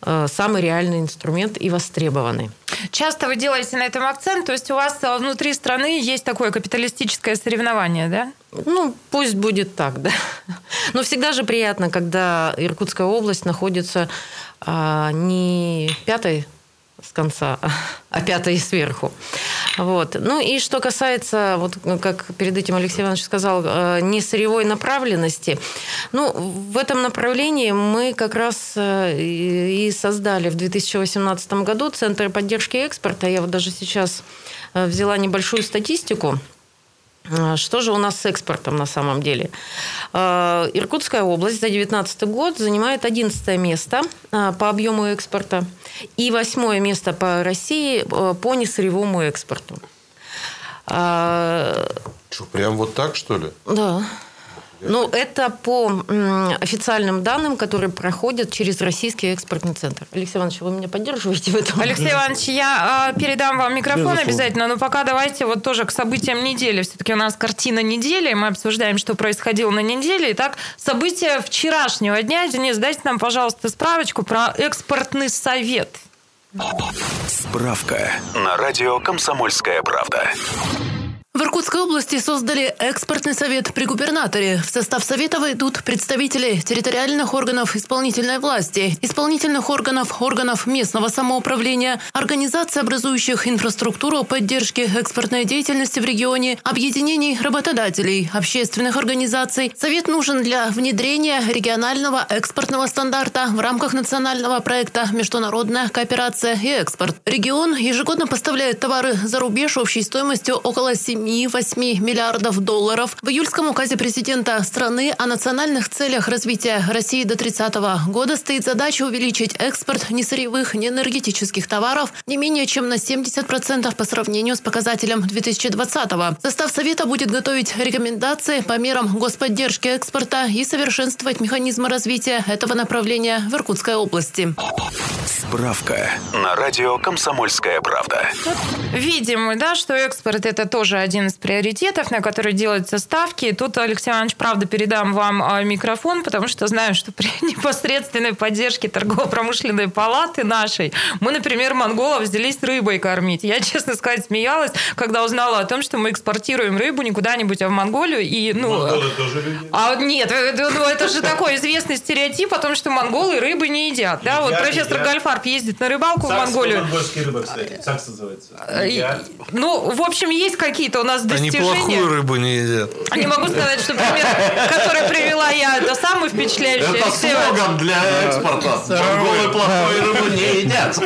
самый реальный инструмент и востребованный. Часто вы делаете на этом акцент, то есть у вас э, внутри страны есть такое капиталистическое соревнование, да? Ну, пусть будет так, да. Но всегда же приятно, когда Иркутская область находится а, не пятой с конца, а пятой сверху. Вот. Ну и что касается, вот как перед этим Алексей Иванович сказал, э, не сырьевой направленности, ну, в этом направлении мы как раз э, и и создали в 2018 году Центр поддержки экспорта. Я вот даже сейчас э, взяла небольшую статистику. А, Что же у нас с экспортом на самом деле? А, Иркутская область за 2019 год занимает 11 место а, по объему экспорта и 8 место по России по несырьевому экспорту. Что, прям вот так, что ли? Да. Ну, это по официальным данным, которые проходят через Российский экспортный центр. Алексей Иванович, вы меня поддерживаете в этом? Алексей Иванович, я э, передам вам микрофон обязательно, но пока давайте вот тоже к событиям недели. Все-таки у нас картина недели, мы обсуждаем, что происходило на неделе. Итак, события вчерашнего дня. Денис, дайте нам, пожалуйста, справочку про экспортный совет. Справка на радио «Комсомольская правда». В Иркутской области создали экспортный совет при губернаторе. В состав совета войдут представители территориальных органов исполнительной власти, исполнительных органов, органов местного самоуправления, организаций, образующих инфраструктуру поддержки экспортной деятельности в регионе, объединений работодателей, общественных организаций. Совет нужен для внедрения регионального экспортного стандарта в рамках национального проекта «Международная кооперация и экспорт». Регион ежегодно поставляет товары за рубеж общей стоимостью около 7-8 миллиардов долларов. В июльском указе президента страны о национальных целях развития России до 30 года стоит задача увеличить экспорт несырьевых, неэнергетических товаров не менее чем на 70% по сравнению с показателем 2020 -го. Состав Совета будет готовить рекомендации по мерам господдержки экспорта и совершенствовать механизмы развития этого направления в Иркутской области. Справка на радио «Комсомольская правда». Видим мы, да, что экспорт это тоже один из приоритетов, на который делаются ставки. Тут, Алексей Иванович, правда, передам вам а, микрофон, потому что знаю, что при непосредственной поддержке торгово-промышленной палаты нашей мы, например, монголов взялись рыбой кормить. Я, честно сказать, смеялась, когда узнала о том, что мы экспортируем рыбу не куда-нибудь, а в Монголию. И, ну, А нет, это, ну, это же такой известный стереотип о том, что монголы рыбы не едят. Да, вот профессор. Гальфарб ездит на рыбалку в Монголию. Кстати. Сакс называется. Э, Ну, в общем, есть какие-то у нас Они достижения. плохую рыбу не едят. Не могу сказать, что пример, который привела я, это самый впечатляющий. Это слоган для экспорта. Монголы плохой рыбу не едят.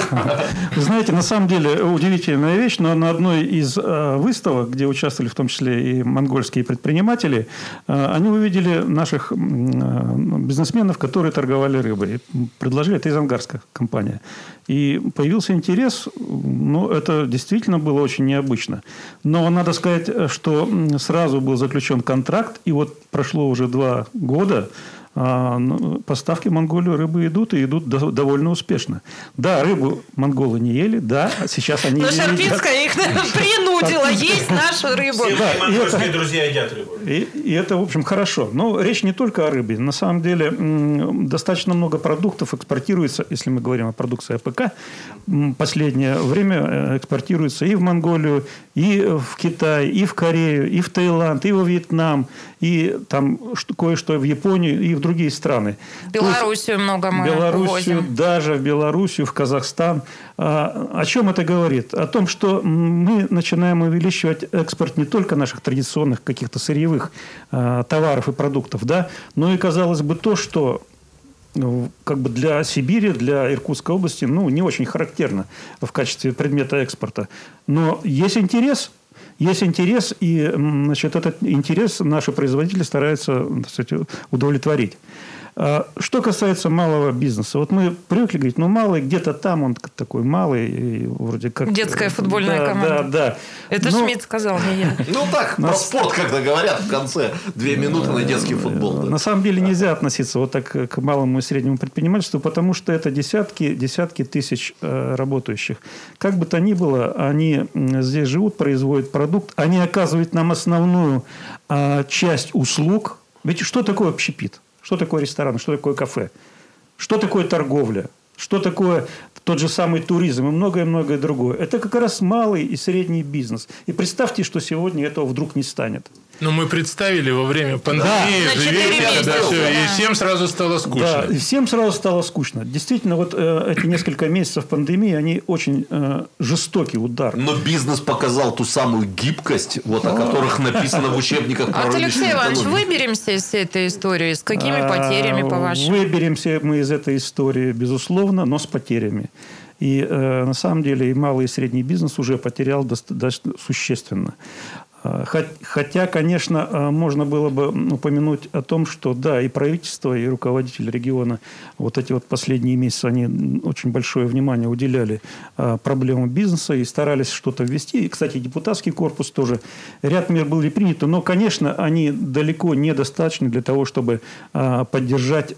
Вы знаете, на самом деле удивительная вещь, но на одной из э, выставок, где участвовали в том числе и монгольские предприниматели, э, они увидели наших э, бизнесменов, которые торговали рыбой. Предложили, это из Ангарска компания. И появился интерес, ну, это действительно было очень необычно. Но надо сказать, э, что сразу был заключен контракт, и вот прошло уже два года, поставки в Монголию рыбы идут, и идут до- довольно успешно. Да, рыбу монголы не ели, да, сейчас они Но. Шарпинская их принудила есть нашу рыбу. Все монгольские это- друзья едят рыбу. И, и это, в общем, хорошо. Но речь не только о рыбе. На самом деле, достаточно много продуктов экспортируется, если мы говорим о продукции АПК, последнее время э, экспортируется и в Монголию, и в Китай, и в Корею, и в Таиланд, и во Вьетнам, и там кое-что в Японию, и в другие страны. Белоруссию много мы Белоруссию, увозим. даже в Белоруссию, в Казахстан. А, О чем это говорит? О том, что мы начинаем увеличивать экспорт не только наших традиционных каких-то сырьевых а, товаров и продуктов, да, но и, казалось бы, то, что ну, как бы для Сибири, для Иркутской области, ну, не очень характерно в качестве предмета экспорта. Но есть интерес, есть интерес, и значит, этот интерес наши производители стараются сказать, удовлетворить. А, Что касается малого бизнеса, вот мы привыкли говорить, ну малый где-то там он такой малый, и вроде как Детская футбольная Да, команда. Да, да. Это Но- Шмидт сказал, не я. Ну так, про спорт, когда говорят в конце. Две минуты на детский футбол. да. На самом деле нельзя относиться вот так к малому и среднему предпринимательству, потому что это десятки, десятки тысяч э, работающих. Как бы то ни было, они здесь живут, производят продукт, они оказывают нам основную а, часть услуг. Ведь что такое общепит? Что такое ресторан? Что такое кафе? Что такое торговля? Что такое тот же самый туризм и многое-многое другое? Это как раз малый и средний бизнес. И представьте, что сегодня этого вдруг не станет. Ну, мы представили во время пандемии, четыре живете, когда все, да. и всем сразу стало скучно. Да, и всем сразу стало скучно. Действительно, вот э, эти несколько месяцев пандемии, они очень э, жестокий удар. Но бизнес показал ту самую гибкость, вот о которых написано в учебниках про А Алексей Иванович, выберемся из этой истории? С какими А, потерями, по-вашему? Выберемся мы из этой истории, безусловно, но с потерями. И э, на самом деле и малый и средний бизнес уже потерял доста- доста- существенно. А, хотя, конечно, а, можно было бы упомянуть о том, что да, и правительство, и руководитель региона вот эти вот последние месяцы, они очень большое внимание уделяли а, проблемам бизнеса и старались что-то ввести. И, кстати, депутатский корпус тоже. Ряд мер были приняты, но, конечно, они далеко недостаточны для того, чтобы поддержать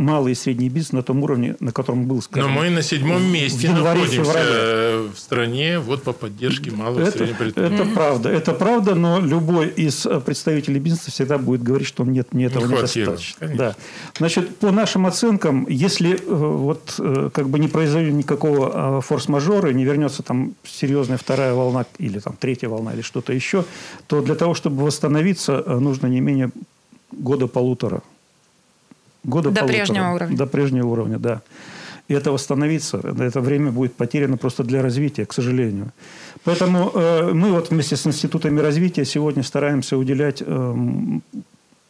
малый и средний бизнес на том уровне, на котором был, скажем, Но мы на седьмом месте январе, находимся феврале. в стране вот по поддержке малого и среднего предприятия. Это правда, это правда, но любой из представителей бизнеса всегда будет говорить, что нет, мне этого не недостаточно. Да. Значит, по нашим оценкам, если э, вот э, как бы не произойдет никакого форс-мажора, не вернется там серьезная вторая волна или там третья волна или что-то еще, то для того, чтобы восстановиться, э, нужно не менее года-полутора года До полутора. прежнего уровня. До прежнего уровня, да. И это восстановиться, это время будет потеряно просто для развития, к сожалению. Поэтому э, мы вот вместе с институтами развития сегодня стараемся уделять э,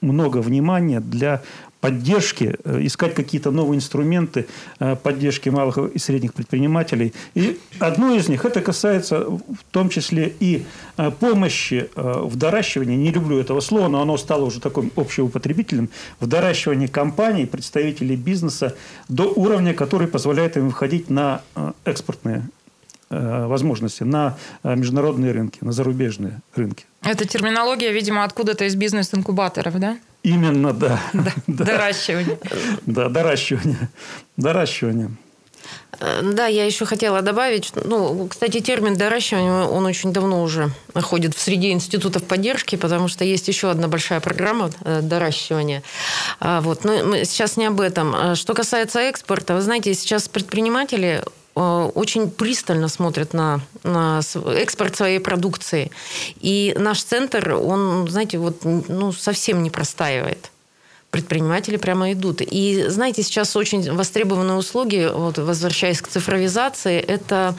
много внимания для поддержки, э, искать какие-то новые инструменты э, поддержки малых и средних предпринимателей. И одно из них, это касается в том числе и э, помощи в доращивании, не люблю этого слова, но оно стало уже таким общеупотребительным, в доращивании компаний, представителей бизнеса до уровня, который позволяет им выходить на экспортные возможности на международные рынки, на зарубежные рынки. Это терминология, видимо, откуда-то из бизнес-инкубаторов, да? Именно, да. да. Доращивание. Да, доращивание. Доращивание. Э, да, я еще хотела добавить, ну, кстати, термин доращивание, он очень давно уже находит в среде институтов поддержки, потому что есть еще одна большая программа э, доращивания. А, вот, но мы сейчас не об этом. А что касается экспорта, вы знаете, сейчас предприниматели Э, очень пристально смотрят на, на экспорт своей продукции. И наш центр, он, знаете, вот, ну, совсем не простаивает предприниматели прямо идут. И знаете, сейчас очень востребованные услуги, вот, возвращаясь к цифровизации, это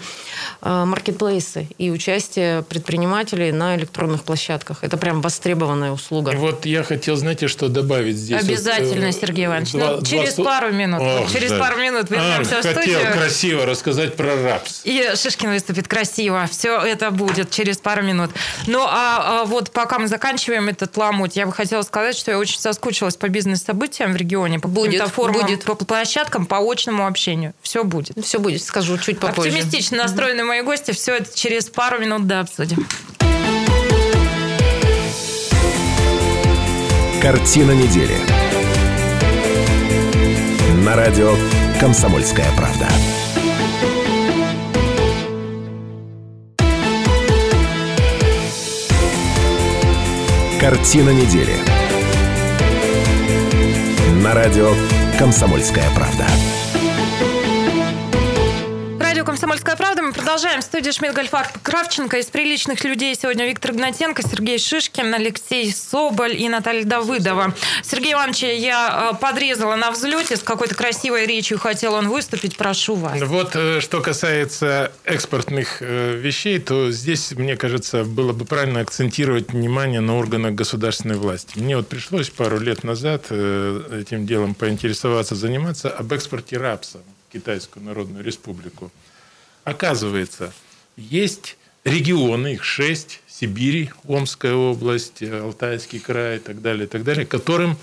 э, маркетплейсы и участие предпринимателей на электронных площадках. Это прям востребованная услуга. Вот я хотел, знаете, что добавить здесь. Обязательно, вот, Сергей Иванович. Два, ну, через два... пару минут. Ох, через да. пару минут вернемся а, в студию. Хотел красиво рассказать про РАПС. И Шишкин выступит красиво. Все это будет через пару минут. Ну, а, а вот пока мы заканчиваем этот ламуть, я бы хотела сказать, что я очень соскучилась по бизнес-событиям в регионе, по будет, формам, будет. по площадкам, по очному общению. Все будет. Все будет, скажу чуть попозже. Оптимистично настроены мои гости. Все это через пару минут да обсудим. Картина недели. На радио «Комсомольская правда». Картина недели на радио «Комсомольская правда». Радио «Комсомольская правда». Продолжаем. В студии Шмидт Гольфар Кравченко. Из приличных людей сегодня Виктор Гнатенко, Сергей Шишкин, Алексей Соболь и Наталья Давыдова. Сергей Иванович, я э, подрезала на взлете. С какой-то красивой речью хотел он выступить. Прошу вас. Вот э, что касается экспортных э, вещей, то здесь, мне кажется, было бы правильно акцентировать внимание на органах государственной власти. Мне вот пришлось пару лет назад этим делом поинтересоваться, заниматься об экспорте рапса в Китайскую Народную Республику. Оказывается, есть регионы, их шесть, Сибирь, Омская область, Алтайский край и так далее, и так далее, которым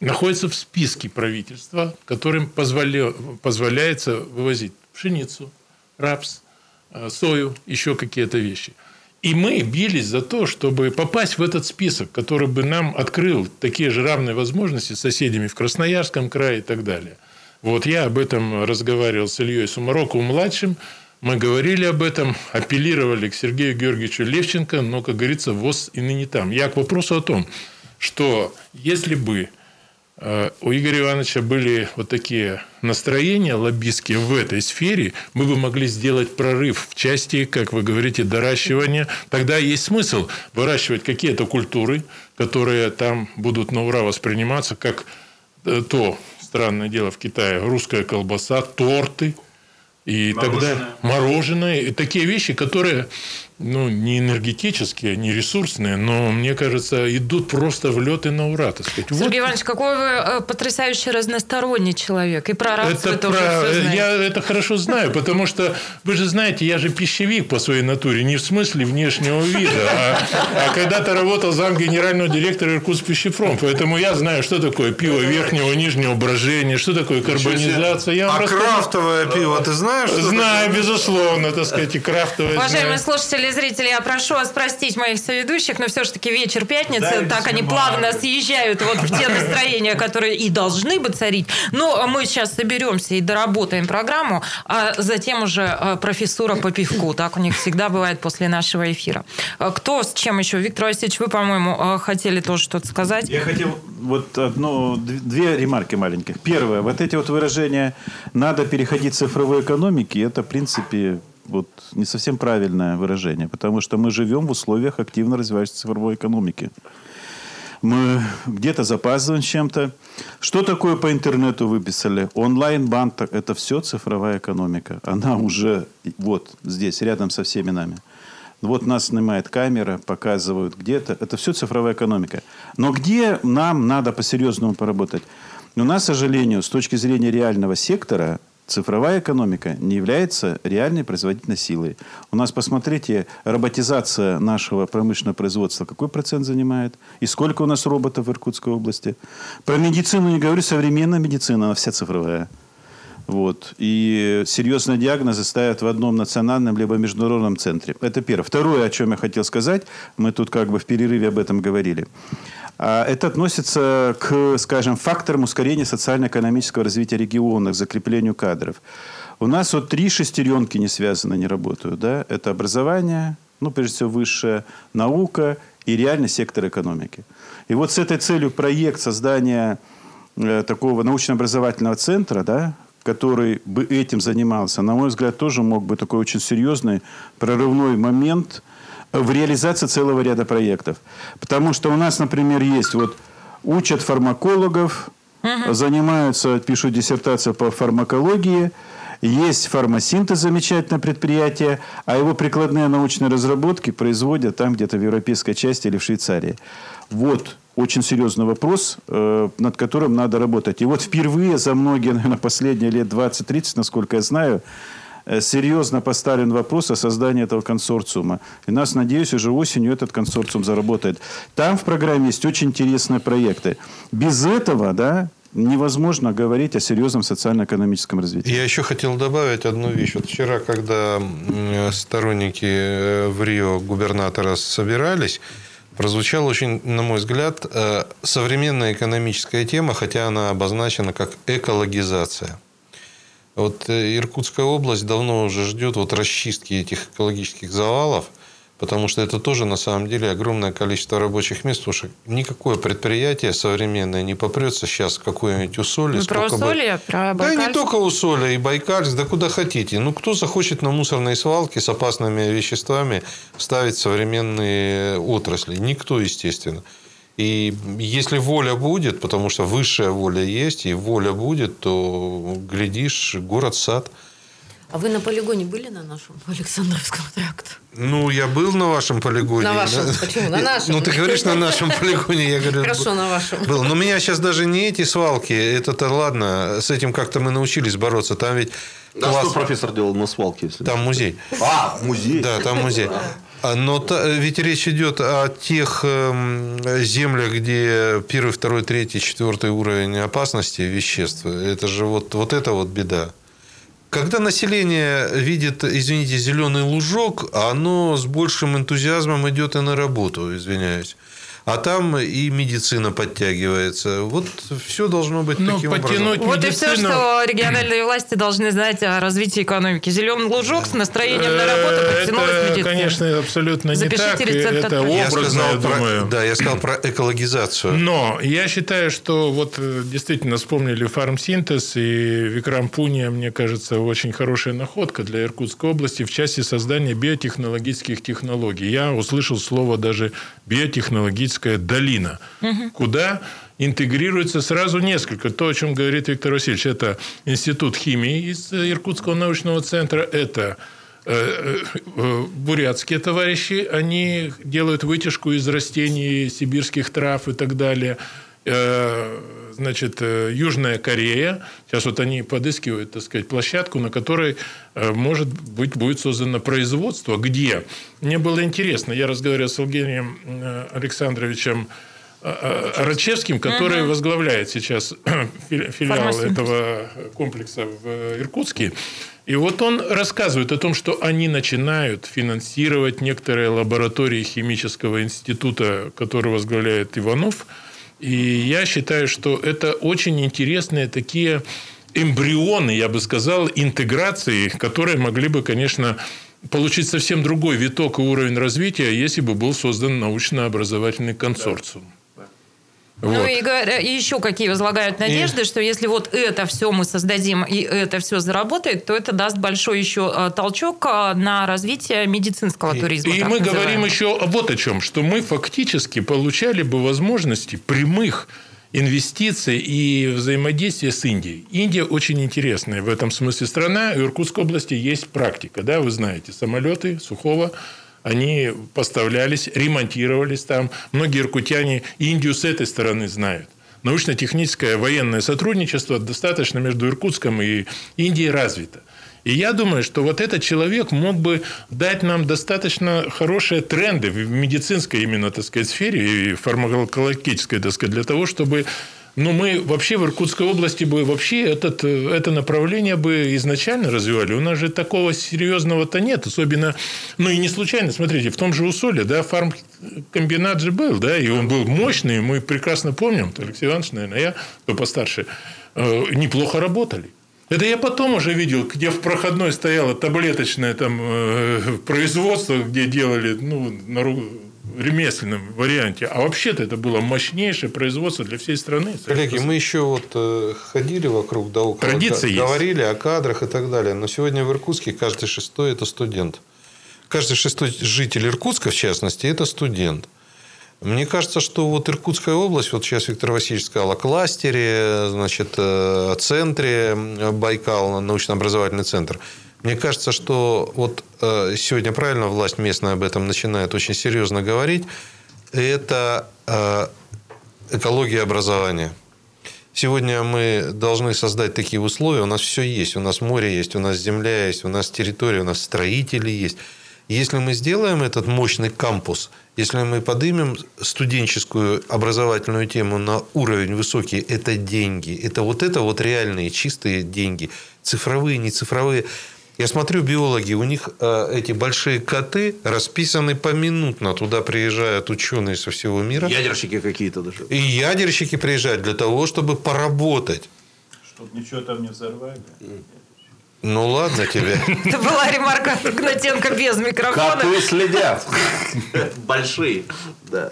находятся в списке правительства, которым позволя... позволяется вывозить пшеницу, рапс, э, сою, еще какие-то вещи. И мы бились за то, чтобы попасть в этот список, который бы нам открыл такие же равные возможности с соседями в Красноярском крае и так далее. Вот я об этом разговаривал с Ильей Сумароковым-младшим, мы говорили об этом, апеллировали к Сергею Георгиевичу Левченко, но, как говорится, ВОЗ и ныне там. Я к вопросу о том, что если бы э, у Игоря Ивановича были вот такие настроения лоббистские в этой сфере, мы бы могли сделать прорыв в части, как вы говорите, доращивания. Тогда есть смысл выращивать какие-то культуры, которые там будут на ура восприниматься, как э, то странное дело в Китае, русская колбаса, торты – И тогда мороженое, и такие вещи, которые ну, не энергетические, не ресурсные, но, мне кажется, идут просто в лед и на ура, так сказать. Сергей Вот Иванович, какой вы э, потрясающий разносторонний человек. И про рабство это, тоже про- всё знаете. я это хорошо знаю, потому что вы же знаете, я же пищевик по своей натуре, не в смысле внешнего вида, а, а когда-то работал зам генерального директора Иркутск пищепром, поэтому я знаю, что такое пиво верхнего, нижнего брожения, что такое карбонизация. Я А расскажу. крафтовое пиво, ты знаешь? Знаю, безусловно, так сказать, и крафтовое. Уважаемые знаю. слушатели и зрители, я прошу вас простить моих соведущих, но все-таки вечер пятницы, Дайте так они плавно съезжают вот в те настроения, которые и должны бы царить. Но мы сейчас соберемся и доработаем программу, а затем уже э, профессура по пивку. Так у них всегда бывает после нашего эфира. Э, Кто с чем еще? Виктор Васильевич, вы, по-моему, э, хотели тоже что-то сказать. Я хотел вот одну, две ремарки маленьких. Первое, вот эти вот выражения «надо переходить к цифровой экономике» это, в принципе, вот не совсем правильное выражение, потому что мы живем в условиях активно развивающейся цифровой экономики. Мы где-то запаздываем чем-то. Что такое по интернету выписали? Онлайн-банк – это все цифровая экономика. Она уже вот здесь, рядом со всеми нами. Вот нас снимает камера, показывают где-то. Это все цифровая экономика. Но где нам надо по-серьезному поработать? У нас, к сожалению, с точки зрения реального сектора, цифровая экономика не является реальной производительной силой. У нас, посмотрите, роботизация нашего промышленного производства какой процент занимает? И сколько у нас роботов в Иркутской области? Про медицину не говорю, современная медицина, она вся цифровая. Вот. И серьезные диагнозы ставят в одном национальном либо международном центре. Это первое. Второе, о чем я хотел сказать, мы тут как бы в перерыве об этом говорили. А Это относится к, скажем, факторам ускорения социально-экономического развития региона, к закреплению кадров. У нас вот три шестеренки не связаны, не работают. Да? Это образование, ну, прежде всего, высшая наука и реальный сектор экономики. И вот с этой целью проект создания э, такого научно-образовательного центра, да, который бы этим занимался, на мой взгляд, тоже мог быть такой очень серьезный прорывной момент в реализации целого ряда проектов. Потому что у нас, например, есть вот учат фармакологов, занимаются, пишут диссертацию по фармакологии, есть фармасинтез, замечательное предприятие, а его прикладные научные разработки производят там где-то в европейской части или в Швейцарии. Вот очень серьезный вопрос, э, над которым надо работать. И вот впервые за многие, наверное, последние лет 20-30, насколько я знаю, серьезно поставлен вопрос о создании этого консорциума. И нас, надеюсь, уже осенью этот консорциум заработает. Там в программе есть очень интересные проекты. Без этого, да, невозможно говорить о серьезном социально-экономическом развитии. Я еще хотел добавить одну вещь. Вот вчера, когда сторонники э, в Рио губернатора собирались, прозвучала очень, на мой взгляд, э, современная экономическая тема, хотя она обозначена как экологизация. Вот э, Иркутская область давно уже ждет вот расчистки этих экологических завалов, потому что это тоже на самом деле огромное количество рабочих мест, потому что никакое предприятие современное не попрется сейчас в какое-нибудь усолье. Ну, про сколько бы- Усолье, про да, Байкальск. не только Усолье, и Байкальск, да куда хотите. Ну, кто захочет на мусорные свалки с опасными веществами ставить современные отрасли? Никто, естественно. И если воля будет, потому что высшая воля есть, и воля будет, то, глядишь, город-сад. А вы на полигоне были на нашем Александровском тракте? Ну, я был на вашем полигоне. На вашем. Да. Почему? На нашем. Ну, ты говоришь, на нашем полигоне. Я говорю, Хорошо, на вашем. Был. Но меня сейчас даже не эти свалки. Это-то ладно. С этим как-то мы научились бороться. Там ведь А класс- что профессор делал на свалке? Если... Там музей. А, музей. Да, там музей. А, Но та- ведь речь идет о тех эм, землях, где первый, второй, третий, четвертый уровень опасности веществ. Это же вот, вот это вот беда. Когда население видит, извините, зеленый лужок, оно с большим энтузиазмом идет и на работу, извиняюсь. А там и медицина подтягивается. Вот все должно быть Ну, таким подтянуть образом. Вот и все, медицину- что региональные власти должны знать о развитии экономики. Зеленый лужок с настроением на работу Э, подтянулась Это, медицина. конечно, абсолютно не так. Это образно, сказал я про, думаю. да, я сказал про экологизацию. Но я считаю, что вот э, действительно вспомнили фармсинтез, и Викрам Пуния, мне кажется, очень хорошая находка для Иркутской области в части создания биотехнологических технологий. Я услышал слово даже биотехнологическая долина, куда интегрируется сразу несколько. То, о чем говорит Виктор Васильевич, это Институт химии из Иркутского научного центра, это э, э, бурятские товарищи, они делают вытяжку из растений, сибирских трав и так далее. Э, значит, Южная Корея. Сейчас вот они подыскивают, так сказать, площадку, на которой, может быть, будет создано производство. Где? Мне было интересно. Я разговаривал с Евгением Александровичем Рачевским, который угу. возглавляет сейчас филиал этого комплекса в Иркутске. И вот он рассказывает о том, что они начинают финансировать некоторые лаборатории химического института, который возглавляет Иванов. И я считаю, что это очень интересные такие эмбрионы, я бы сказал, интеграции, которые могли бы, конечно, получить совсем другой виток и уровень развития, если бы был создан научно-образовательный консорциум. Ну вот. и, и еще какие возлагают надежды, и... что если вот это все мы создадим и это все заработает, то это даст большой еще э, толчок э, на развитие медицинского и, туризма. И мы говорим еще вот о чем, что мы фактически получали бы возможности прямых инвестиций и взаимодействия с Индией. Индия очень интересная в этом смысле страна. В Иркутской области есть практика, да, вы знаете, самолеты Сухого они поставлялись, ремонтировались там. Многие иркутяне Индию с этой стороны знают. Научно-техническое военное сотрудничество достаточно между Иркутском и Индией развито. И я думаю, что вот этот человек мог бы дать нам достаточно хорошие тренды в медицинской именно, так сказать, сфере и фармакологической, так сказать, для того, чтобы но мы вообще в Иркутской области бы вообще этот, это направление бы изначально развивали. У нас же такого серьезного-то нет. Особенно, ну и не случайно, смотрите, в том же Усоле, да, фармкомбинат же был, да, и он был мощный, мы прекрасно помним, Алексей Иванович, наверное, я, кто постарше, э, неплохо работали. Это я потом уже видел, где в проходной стояло таблеточное там э, производство, где делали ну, на, ремесленном варианте. А вообще-то это было мощнейшее производство для всей страны. Коллеги, мы еще вот э, ходили вокруг да около, Традиция говорили есть. о кадрах и так далее. Но сегодня в Иркутске каждый шестой – это студент. Каждый шестой житель Иркутска, в частности, это студент. Мне кажется, что вот Иркутская область, вот сейчас Виктор Васильевич сказал о кластере, значит, о центре Байкал, научно-образовательный центр – мне кажется, что вот э, сегодня правильно власть местная об этом начинает очень серьезно говорить. Это э, экология образования. Сегодня мы должны создать такие условия. У нас все есть. У нас море есть, у нас земля есть, у нас территория, у нас строители есть. Если мы сделаем этот мощный кампус, если мы поднимем студенческую образовательную тему на уровень высокий, это деньги. Это вот это вот реальные чистые деньги. Цифровые, не цифровые. Я смотрю, биологи, у них э, эти большие коты расписаны поминутно. Туда приезжают ученые со всего мира. Ядерщики какие-то даже. И ядерщики приезжают для того, чтобы поработать. Чтобы ничего там не взорвали. Ну ладно тебе. Это была ремарка Гнатенко без микрофона. Коты следят. Большие. Да.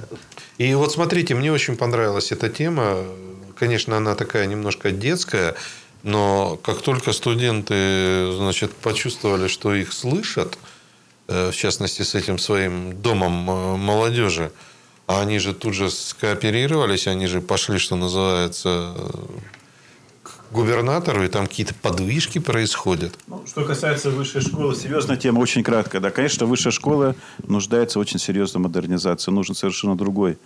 И вот смотрите, мне очень понравилась эта тема. Конечно, она такая немножко детская. Но как только студенты значит, почувствовали, что их слышат, э, в частности, с этим своим домом э, молодежи, а они же тут же скооперировались, они же пошли, что называется, к губернатору, и там какие-то подвижки происходят. Ну, что касается высшей школы, серьезная тема, очень кратко. Да, конечно, высшая школа нуждается в очень серьезной модернизации. Нужен совершенно другой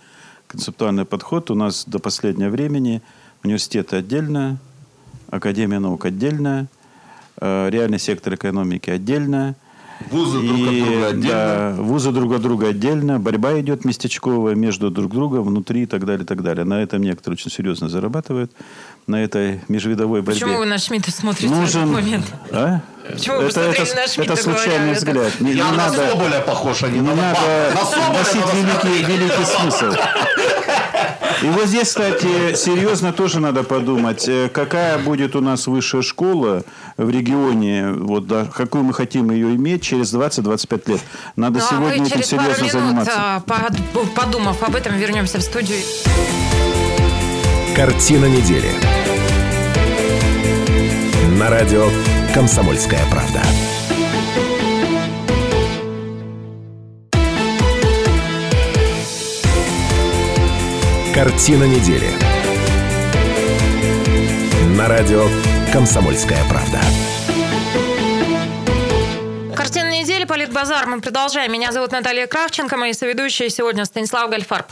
концептуальный подход. У нас до последнего времени университеты отдельно, Академия наук отдельная, э, реальный сектор экономики отдельная. Вузы и, друг от друга отдельно. Да, вузы друг от друга отдельно. Борьба идет местечковая между друг другом, внутри и так далее, и так далее. На этом некоторые очень серьезно зарабатывают. На этой межвидовой борьбе. Почему вы на Шмидта смотрите Нужен... в этот момент? А? Почему вы это, это, на Шмидта Это случайный говоря, взгляд. Не, Я не на надо, Соболя похож, а не, не на надо носить великий, великий смысл. И вот здесь, кстати, серьезно тоже надо подумать, э, какая будет у нас высшая школа в регионе, вот, да, какую мы хотим ее иметь через 20-25 лет. Надо ну, сегодня а этим серьезно минут, заниматься. А, подумав об этом, вернемся в студию. Картина недели. На радио «Комсомольская правда». Картина недели На радио «Комсомольская правда». Картина недели, Политбазар. Мы продолжаем. Меня зовут Наталья Кравченко, мои соведущие сегодня Станислав Гальфарб.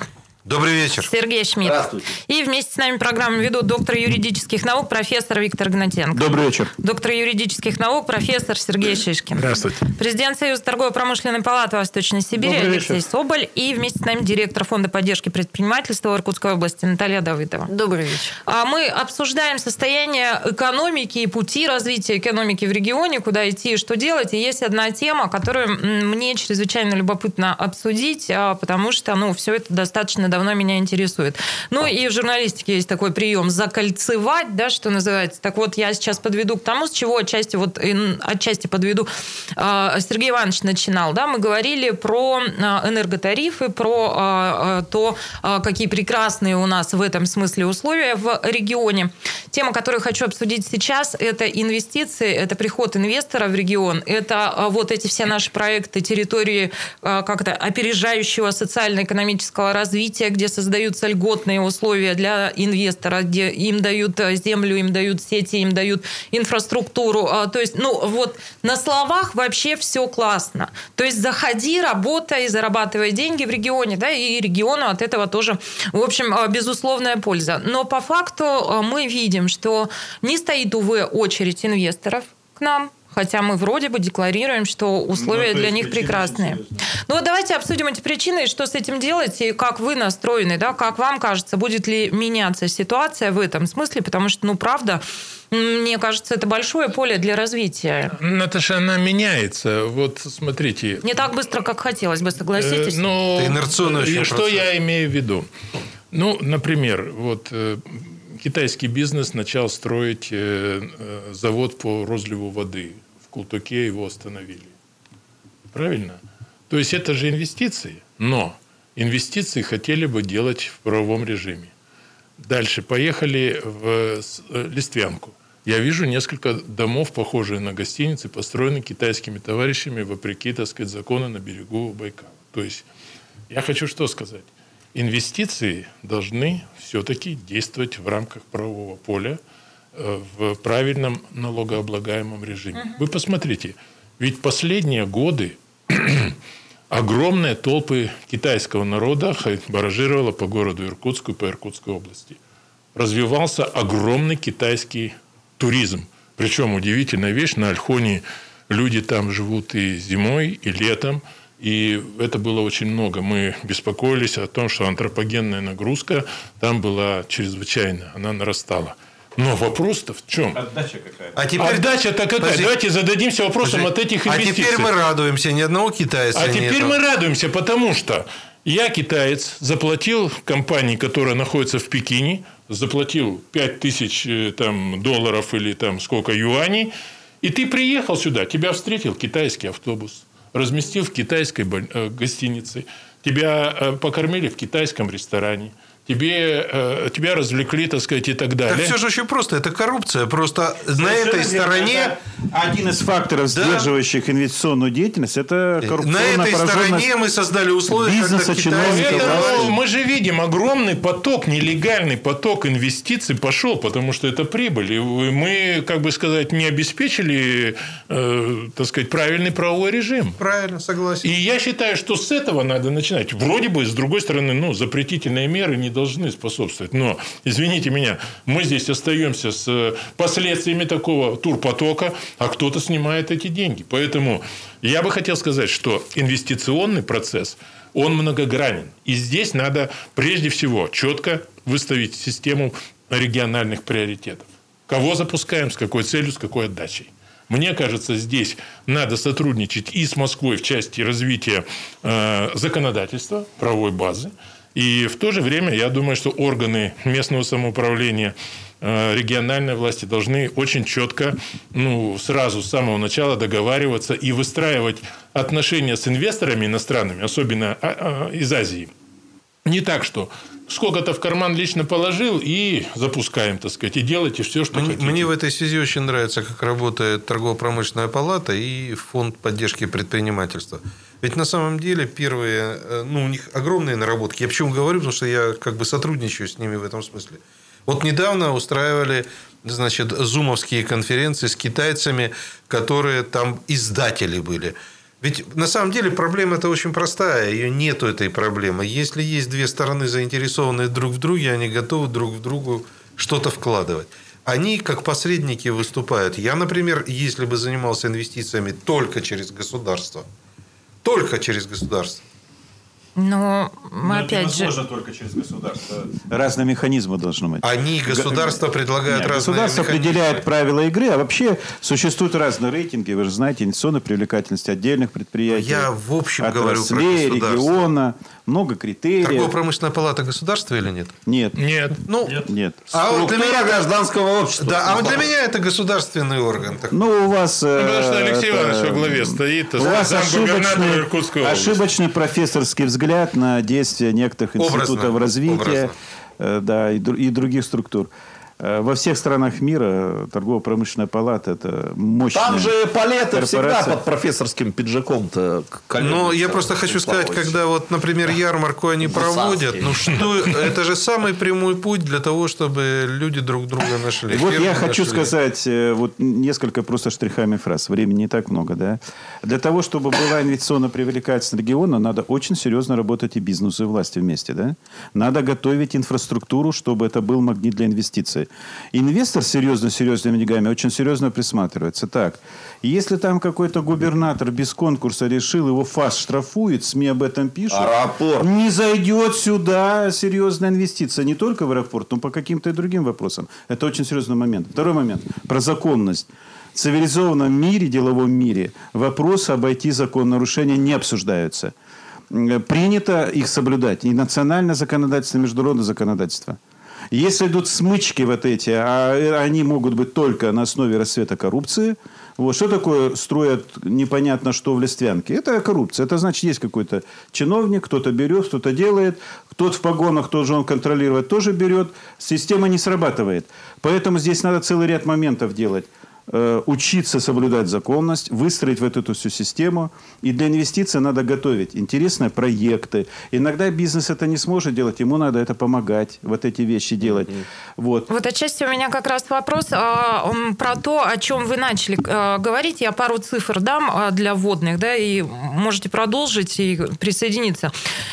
Добрый вечер. Сергей Шмидт. Здравствуйте. И вместе с нами программу ведут доктор юридических наук, профессор Виктор Гнатенко. Добрый вечер. Доктор юридических наук, профессор Сергей Шишкин. Здравствуйте. Президент Союза торгово-промышленной палаты Восточной Сибири Добрый Алексей вечер. Соболь. И вместе с нами директор Фонда поддержки предпринимательства Иркутской области Наталья Давыдова. Добрый вечер. А Мы обсуждаем состояние экономики и пути развития экономики в регионе, куда идти и что делать. И есть одна тема, которую мне чрезвычайно любопытно обсудить, а, потому что ну, все это достаточно давно меня интересует. Ну и в журналистике есть такой прием закольцевать, да, что называется. Так вот, я сейчас подведу к тому, с чего отчасти, вот, отчасти подведу. а, Сергей Иванович начинал. Да, мы говорили про а, энерготарифы, про а, то, какие прекрасные у нас в этом смысле условия в регионе. Тема, которую хочу обсудить сейчас, это инвестиции, это приход инвестора в регион, это вот эти все наши проекты территории как-то опережающего социально-экономического развития, где создаются льготные условия для инвестора, где им дают а, землю, им дают сети, им дают инфраструктуру. А, То есть, ну вот на словах вообще все классно. То есть заходи, работай, зарабатывай деньги в регионе, да, и региону от этого тоже, в общем, а, безусловная польза. Но по факту а, мы видим, что не стоит, увы, очередь инвесторов к нам, Хотя мы вроде бы декларируем, что условия Ну, для них прекрасные. Ну вот давайте обсудим эти причины, и что с этим делать, и как вы настроены, да, как вам кажется, будет ли меняться ситуация в этом смысле, потому что, ну, правда, мне кажется, это большое поле для развития. Наташа, она меняется. Вот смотрите. Не так быстро, как хотелось бы, Э, согласитесь? ну, Это инерционный Что процесс. я имею в виду? Ну, например, вот э, китайский бизнес начал строить э, завод по розливу воды. Култуке его остановили. Правильно? То есть это же инвестиции, но инвестиции хотели бы делать в правовом режиме. Дальше поехали в с- э, Листвянку. Я вижу несколько домов, похожие на гостиницы, построены китайскими товарищами вопреки, так сказать, закону на берегу Байкала. То есть я хочу что сказать. Инвестиции должны все-таки действовать в рамках правового поля э, в правильном налогооблагаемом режиме. Вы посмотрите, ведь последние годы огромные толпы китайского народа баражировало по городу Иркутску и по Иркутской области. Развивался огромный китайский туризм. Причем удивительная вещь, на Альхоне люди там живут и зимой, и летом. И это было очень много. Мы беспокоились о том, что антропогенная нагрузка там была чрезвычайно, она нарастала. Но вопрос-то в чем? Отдача какая-то. А теперь... Отдача-то какая? Подожди. Давайте зададимся вопросом Подожди. от этих А инвестиций. теперь мы радуемся, ни одного китайца А нету. теперь мы радуемся, потому что я, китаец, заплатил компании, которая находится в Пекине, заплатил 5 тысяч э, там, долларов или там сколько юаней, и ты приехал сюда, тебя встретил китайский автобус, разместил в китайской боль- э, гостинице, тебя э, покормили в китайском ресторане, тебе, э, тебя развлекли, так сказать, и так Так далее. все же очень просто. Это коррупция. Просто на этой стороне... Один из факторов, Да. сдерживающих инвестиционную деятельность, это На коррупционная этой пораженность стороне мы создали условия, бизнеса, чиновников, Это, ну, мы же видим, огромный поток, нелегальный поток инвестиций пошел, потому что это прибыль. И мы, как бы сказать, не обеспечили, э, так сказать, правильный правовой режим. Правильно, согласен. И я считаю, что с этого надо начинать. Вроде бы, с другой стороны, ну, запретительные меры не должны способствовать. Но, извините меня, мы здесь остаемся с э, последствиями такого турпотока, а кто-то снимает эти деньги. Поэтому я бы хотел сказать, что инвестиционный процесс, он многогранен. И здесь надо прежде всего четко выставить систему региональных приоритетов. Кого запускаем, с какой целью, с какой отдачей. Мне кажется, здесь надо сотрудничать и с Москвой в части развития э, законодательства, правовой базы. И в то же время, я думаю, что органы местного самоуправления, э, региональной власти должны очень четко, ну, сразу с самого начала договариваться и выстраивать отношения с инвесторами иностранными, особенно а, а, из Азии. Не так, что сколько-то в карман лично положил и запускаем, так сказать, и делайте все, что Мне, хотите. мне в этой связи очень нравится, как работает торгово-промышленная палата и фонд поддержки предпринимательства. Ведь на самом деле первые, э, ну, у них огромные наработки. Я почему говорю, потому что я как бы сотрудничаю с ними в этом смысле. Вот недавно устраивали значит, зумовские конференции с китайцами, которые там издатели были. Ведь на самом деле проблема это очень простая, ее нету этой проблемы. Если есть две стороны заинтересованные друг в друге, они готовы друг в другу что-то вкладывать. Они как посредники выступают. Я, например, если бы занимался инвестициями только через государство, только через государство, Но мы Но это опять же... невозможно только через государство. Разные механизмы должны быть. они, государство, предлагают Нет, разные Государство механизмы. определяет правила игры, а вообще существуют разные рейтинги, вы же знаете, инвестиционной привлекательности отдельных предприятий. Я в общем говорю про отраслей, государство. региона, много критериев. Торгово-промышленная палата государства или нет? Нет, Нет. Ну, нет. а вот для меня, гражданского общества. да, а вот для меня это государственный орган. Так, Ну, у вас... Ну, потому что э, Алексей это- Иванович во главе стоит, У вас ошибочный, ошибочный профессорский взгляд на действия некоторых Образно, институтов развития образно. э, да, и, и других структур. Э, Во всех странах мира торгово-промышленная палата – это мощная Там же палеты всегда корпорация. под профессорским пиджаком-то. Ну, я просто хочу сказать, когда вот, например, ярмарку они проводят, ну что, это же самый прямой путь для того, чтобы люди друг друга нашли. Вот я хочу сказать э, вот несколько просто штрихами фраз. Времени не так много, да. Для того, чтобы была инвестиционно привлекательность региона, надо очень серьезно работать и бизнесу, и власти вместе, да. Надо готовить инфраструктуру, чтобы это был магнит для инвестиций. Инвестор с серьезно серьезными деньгами очень серьезно присматривается. Так, если там какой-то губернатор без конкурса решил, его ФАС штрафует, СМИ об этом пишут. Аэропорт. Не зайдет сюда серьезная инвестиция. Не только в аэропорт, но по каким-то и другим вопросам. Это очень серьезный момент. Второй момент. Про законность. В цивилизованном мире, деловом мире, вопросы обойти закон нарушения не обсуждаются. М, Принято их соблюдать. И национальное законодательство, и международное законодательство. Если идут смычки вот эти, а они могут быть только на основе рассвета коррупции, вот, что такое строят непонятно что в Листвянке? Это коррупция. Это значит, есть какой-то чиновник, кто-то берет, кто-то делает, тот в погонах, тот же он контролирует, тоже берет. Система не срабатывает. Поэтому здесь надо целый ряд моментов делать. Э, Учиться соблюдать законность, выстроить вот эту всю систему. И для инвестиций надо готовить интересные проекты. Иногда бизнес это не сможет делать, ему надо это помогать, вот эти вещи делать. Вот. Вот отчасти у меня как раз вопрос а, про то, о чем вы начали а, говорить. Я пару цифр дам а, для вводных, да, и можете продолжить и присоединиться.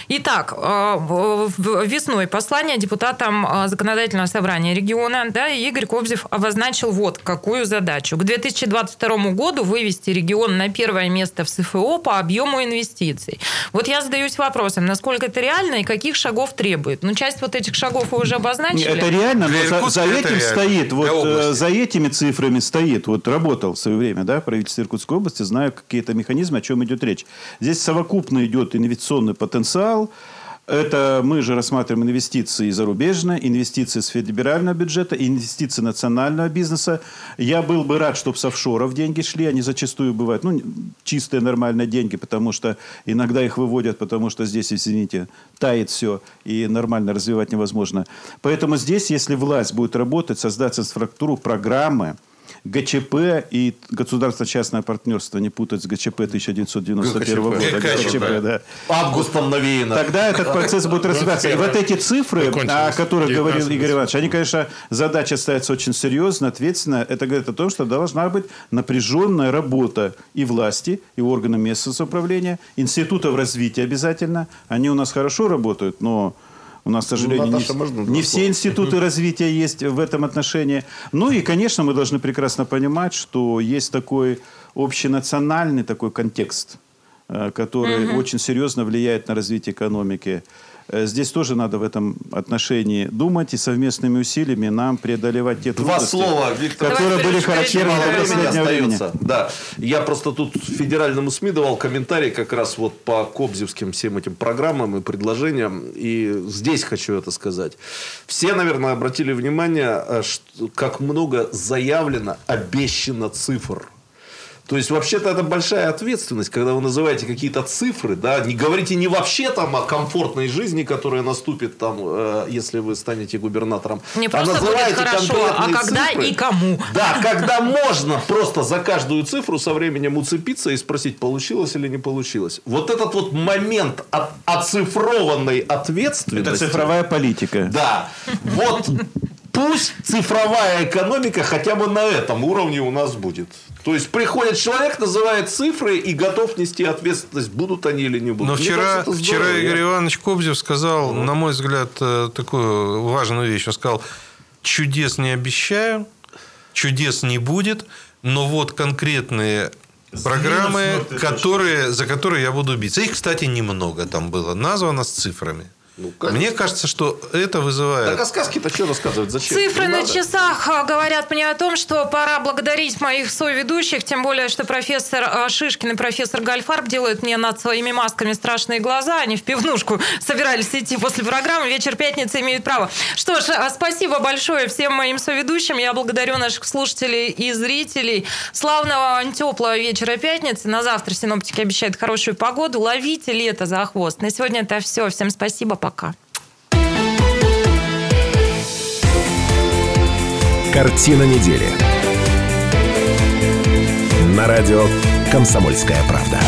Итак, а, в- весной послание депутатам а, законодательного собрания региона, да, Игорь Кобзев обозначил вот какую задачу. К 2022 году вывести регион на первое место в СФО по объему инвестиций. Вот я задаюсь вопросом, насколько это реально и каких шагов требует. Ну, часть вот этих шагов вы уже обозначили. Это реально, но Для за, Иркутска за этим реально. стоит, вот э, за этими цифрами стоит, вот работал в свое время, да, правительство Иркутской области, знаю какие-то механизмы, о чем идет речь. Здесь совокупно идет инвестиционный потенциал, это мы же рассматриваем инвестиции зарубежные, инвестиции с федерального бюджета, инвестиции национального бизнеса. Я был бы рад, чтобы с офшоров деньги шли. Они зачастую бывают ну, чистые нормальные деньги, потому что иногда их выводят, потому что здесь, извините, тает все и нормально развивать невозможно. Поэтому здесь, если власть будет работать, создать инфраструктуру, программы, ГЧП и государственно-частное партнерство, не путать с ГЧП 1991 года. ГКЧП. ГЧП, да. Августом навеяно. Тогда этот процесс будет развиваться. И вот эти цифры, о которых говорил 19 Игорь Иванович, они, конечно, задача ставится очень серьезно, ответственно. Это говорит о том, что должна быть напряженная работа и власти, и органов местного самоуправления, институтов развития обязательно. Они у нас хорошо работают, но у нас, к сожалению, не, Наташа, можно два не все институты развития есть в этом отношении. Ну и, конечно, мы должны прекрасно понимать, что есть такой общенациональный такой контекст, э, который очень серьезно влияет на развитие экономики. Э, Здесь тоже надо в этом отношении думать и совместными усилиями нам преодолевать те Два трудности, слова, Виктор. которые Давай, были характерны для последнего времени. Да. Я просто тут федеральному СМИ давал комментарий как раз вот по кобзевским всем этим программам и предложениям. И здесь хочу это сказать. Все, наверное, обратили внимание, э, что- как много заявлено, обещано цифр. То есть, вообще-то, это большая ответственность, когда вы называете какие-то цифры, да, не говорите не вообще там о комфортной жизни, которая наступит там, э, если вы станете губернатором, Не а просто будет называете хорошо, а конкретные когда цифры. и кому. Да, когда можно просто за каждую цифру со временем уцепиться и спросить, получилось или не получилось. Вот этот вот момент от- оцифрованной Это ответственности. цифровая политика. Да. Вот пусть цифровая экономика хотя бы на этом уровне у нас будет. То есть приходит человек, называет цифры и готов нести ответственность, будут они или не будут. Но Мне вчера, кажется, вчера. Игорь Иванович Кобзев сказал, на мой взгляд, э, такую важную вещь. Он сказал, чудес не обещаю, чудес не будет, но вот конкретные программы, это которые, за которые я буду биться. Их, кстати, немного там было. Названо с цифрами. Ну, как- Мне кажется, что это вызывает... Так а сказки-то что рассказывать? Зачем? Цифры на часах а, говорят мне о том, что пора благодарить моих соведущих, тем более, что профессор а, Шишкин и профессор Гальфарб делают мне над своими масками страшные глаза. Они в пивнушку собирались идти после программы. Вечер пятницы имеют право. Что ж, а, спасибо большое всем моим соведущим. Я благодарю наших слушателей и зрителей. Славного теплого вечера пятницы. На завтра синоптики обещают хорошую погоду. Ловите лето за хвост. На сегодня это все. Всем спасибо. Пока. Картина недели. На радио «Комсомольская правда».